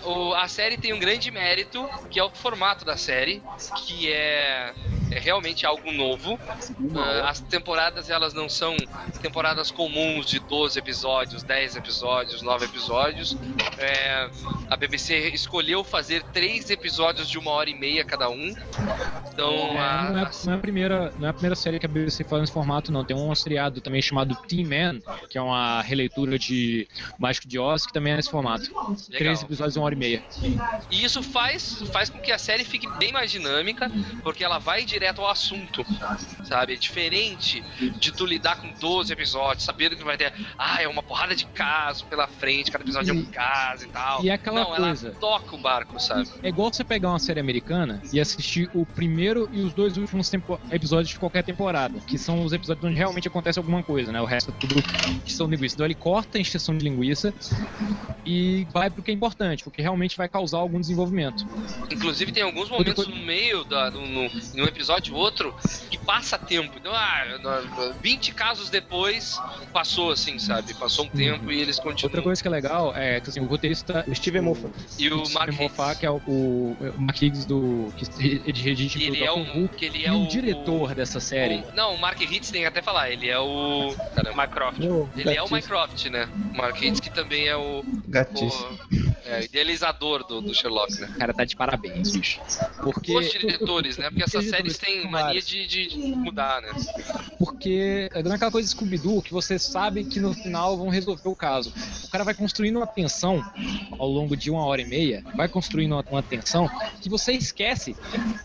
O- a série tem um grande mérito, que é o formato da série, que é, é realmente algo novo. Ah, as temporadas elas não são temporadas comuns de 12 episódios, 10 episódios, 9 episódios. É, a BBC escolheu fazer três episódios de uma hora e meia cada um. Então, É, a- não, é, não é a primeira, não é a primeira série que a BBC faz nesse formato, não. Tem um seriado também chamado Teen Man, que é uma releitura de Mágico de Oz, que também é nesse formato. Três episódios uma hora e meia. E isso faz, faz com que a série fique bem mais dinâmica, porque ela vai direto ao assunto, sabe? É diferente de tu lidar com 12 episódios, sabendo que vai ter, ah, é uma porrada de caso pela frente, cada episódio é um caso e tal. e é aquela Não, coisa. ela toca o barco, sabe? É igual você pegar uma série americana e assistir o primeiro e os dois últimos episódios de qualquer temporada, que são os episódios onde realmente acontece alguma coisa, né? O resto é tudo encheção de linguiça. Então ele corta a encheção de linguiça e vai pro que é importante, porque realmente vai causar algum desenvolvimento. Inclusive tem alguns momentos no meio, da, no, no, um episódio ou outro, que passa tempo. Então, ah, no- 20 casos depois, passou assim, sabe? Passou um tempo e eles continuam. Outra coisa que é legal é que assim, o roteirista. O Steven Moffat. E o Mark Steven Moffat, que é o, o, o Mark Higgs do. que Que ele é Doctor o- que ele é o, o- diretor dessa série. Não, o Mark Hitz tem que até falar, ele é o. Caramba. Mycroft. Ele é o Mycroft, né? O Mark Hitz que também é o. Gatice. o é, idealizador do, do Sherlock, né? O cara tá de parabéns, bicho. Porque. Os diretores, né? Porque essas séries têm mania de, de- de mudar, né? Porque é naquela coisa de Scooby-Doo que você sabe que no final vão resolver o caso. O cara vai construindo uma tensão ao longo de uma hora e meia, vai construindo uma, uma tensão que você esquece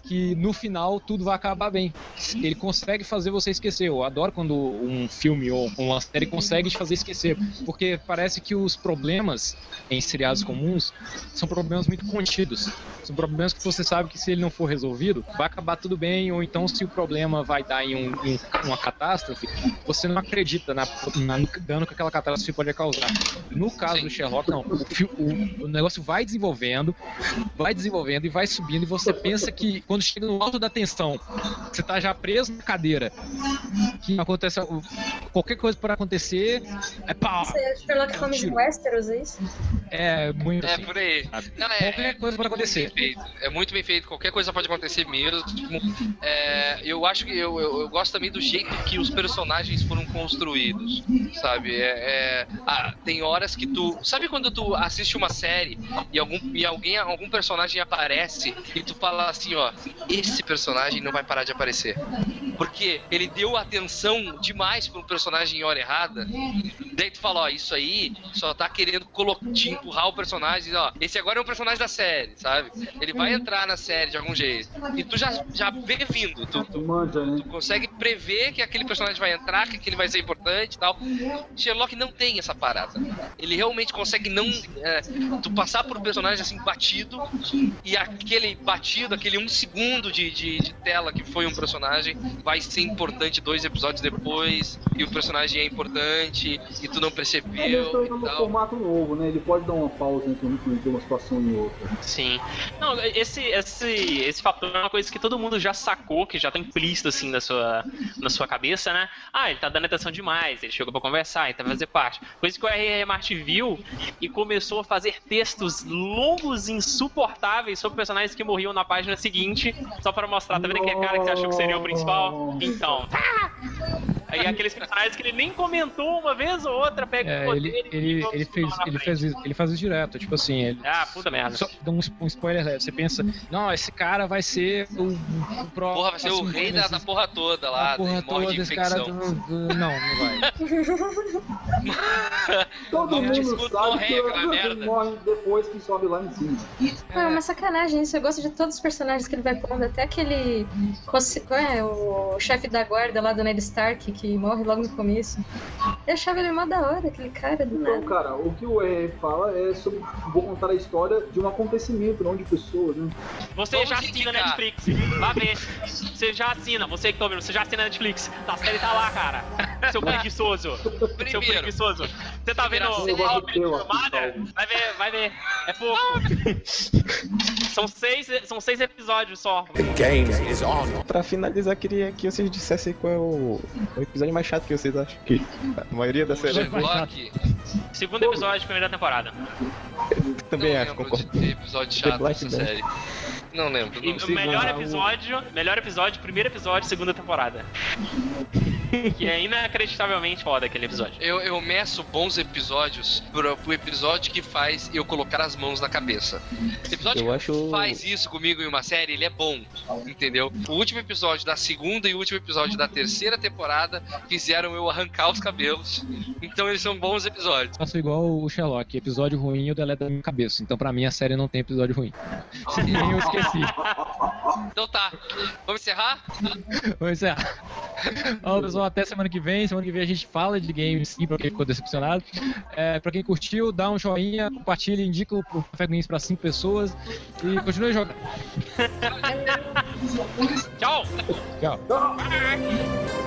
que no final tudo vai acabar bem. Ele consegue fazer você esquecer. Eu adoro quando um filme ou uma série consegue te fazer esquecer, porque parece que os problemas em seriados comuns são problemas muito contidos. São problemas que você sabe que se ele não for resolvido, vai acabar tudo bem, ou então se o problema vai dar em, um- em uma catástrofe, você não acredita na, na- no dano que aquela catástrofe pode causar. No caso do Sherlock, não. O, o- o negócio vai desenvolvendo, vai desenvolvendo e vai subindo, e você pensa que quando chega no alto da tensão, você tá já preso na cadeira, que acontece qualquer coisa pode acontecer, é pá! Você é Sherlock Holmes Westeros, é isso? É muito É assim. por aí. Não, é, Qualquer coisa pode acontecer. É muito bem feito, qualquer coisa pode acontecer mesmo. Tipo, é, eu acho que eu, eu, eu gosto também do jeito que os personagens foram construídos, sabe? É, é, ah, tem horas que tu. Sabe quando tu assiste uma série e, algum, e alguém, algum personagem aparece e tu fala assim, ó, esse personagem não vai parar de aparecer. Porque ele deu atenção demais pro personagem em hora errada. Daí tu fala, ó, isso aí só tá querendo te empurrar o personagem, ó. Esse agora é um personagem da série, sabe? Ele vai entrar na série de algum jeito. E tu já, já vê vindo. Tu, tu, né? tu consegue prever que aquele personagem vai entrar, que aquele vai ser importante e tal. Sherlock não tem essa parada. Ele realmente consegue não. é, tu passar por um personagem assim batido e aquele batido, aquele um segundo de, de, de tela que foi um personagem, vai ser importante dois episódios depois, e o personagem é importante, e tu não percebeu pelo e no formato novo, né? Ele pode dar uma pausa um- entre uma situação e outra. Sim. Não, esse, esse, esse fator é uma coisa que todo mundo já sacou, que já tá implícito assim na sua, na sua cabeça, né? Ah, ele tá dando atenção demais, ele chegou pra conversar, então vai fazer parte. Coisa que o R.R. Martin viu e começou a fazer textos longos e insuportáveis sobre personagens que morriam na página seguinte, só pra mostrar, tá vendo aquele cara que você achou que seria o principal? Então. tá. Aí aqueles personagens que ele nem comentou uma vez ou outra, pega É, o ele, poder e ele, vamos ele, fez, ele, fez, isso- ele faz isso direto, tipo assim, ele Ah, puta merda. só dá um, um spoiler leve. Você pensa, não, esse cara vai ser o, o próximo. Porra, vai ser o rei da, da porra toda lá, a porra toda, de infecção. do- do- Não, não vai. *laughs* Todo Não, mundo sabe que ele morre depois que sobe lá em cima. Pô, é uma sacanagem isso. Eu gosto de todos os personagens que ele vai pondo. Até aquele. Qual é? O chefe da guarda lá do Ned Stark, que morre logo no começo. Eu achava ele mó da hora, aquele cara do Então, nada. cara, o que o R fala é sobre. Vou contar a história de um acontecimento, não de pessoas, né? Você Vamos já assina indicar. Netflix. Vá ver. Você já assina, você que tá ouvindo, você já assina Netflix. Tá, a série tá lá, cara. Seu preguiçoso. Seu Primeiro. preguiçoso. Você tá vendo filmada? Vai ver, vai ver. É pouco. *laughs* São seis, são seis episódios só. Game is on. Pra finalizar, queria que vocês dissessem qual é o, o episódio mais chato que vocês acham que a maioria da série. Sherlock, *laughs* Segundo episódio, primeira temporada. Também não acho, concordo. de episódio chato nessa série. Não lembro. E Não o sei. melhor episódio, melhor episódio, primeiro episódio, segunda temporada. *laughs* que é inacreditavelmente foda aquele episódio. Eu, eu meço bons episódios pro, pro episódio que faz eu colocar as mãos na cabeça. O episódio Eu que acho- faz isso comigo em uma série, ele é bom, entendeu? O último episódio da segunda e o último episódio da terceira temporada fizeram eu arrancar os cabelos. Então eles são bons episódios. Faço igual o Sherlock, episódio ruim eu deleto da minha cabeça. Então pra mim a série não tem episódio ruim. Nem *laughs* eu esqueci. Então tá, vamos encerrar? Vamos encerrar. Ó, pessoal, até semana que vem. Semana que vem a gente fala de games sim, pra quem ficou decepcionado. É, pra quem curtiu, dá um joinha, compartilha, indica o o Café Games pra 5 pessoas e continue jogando. *laughs* Tchau! Tchau. Tchau!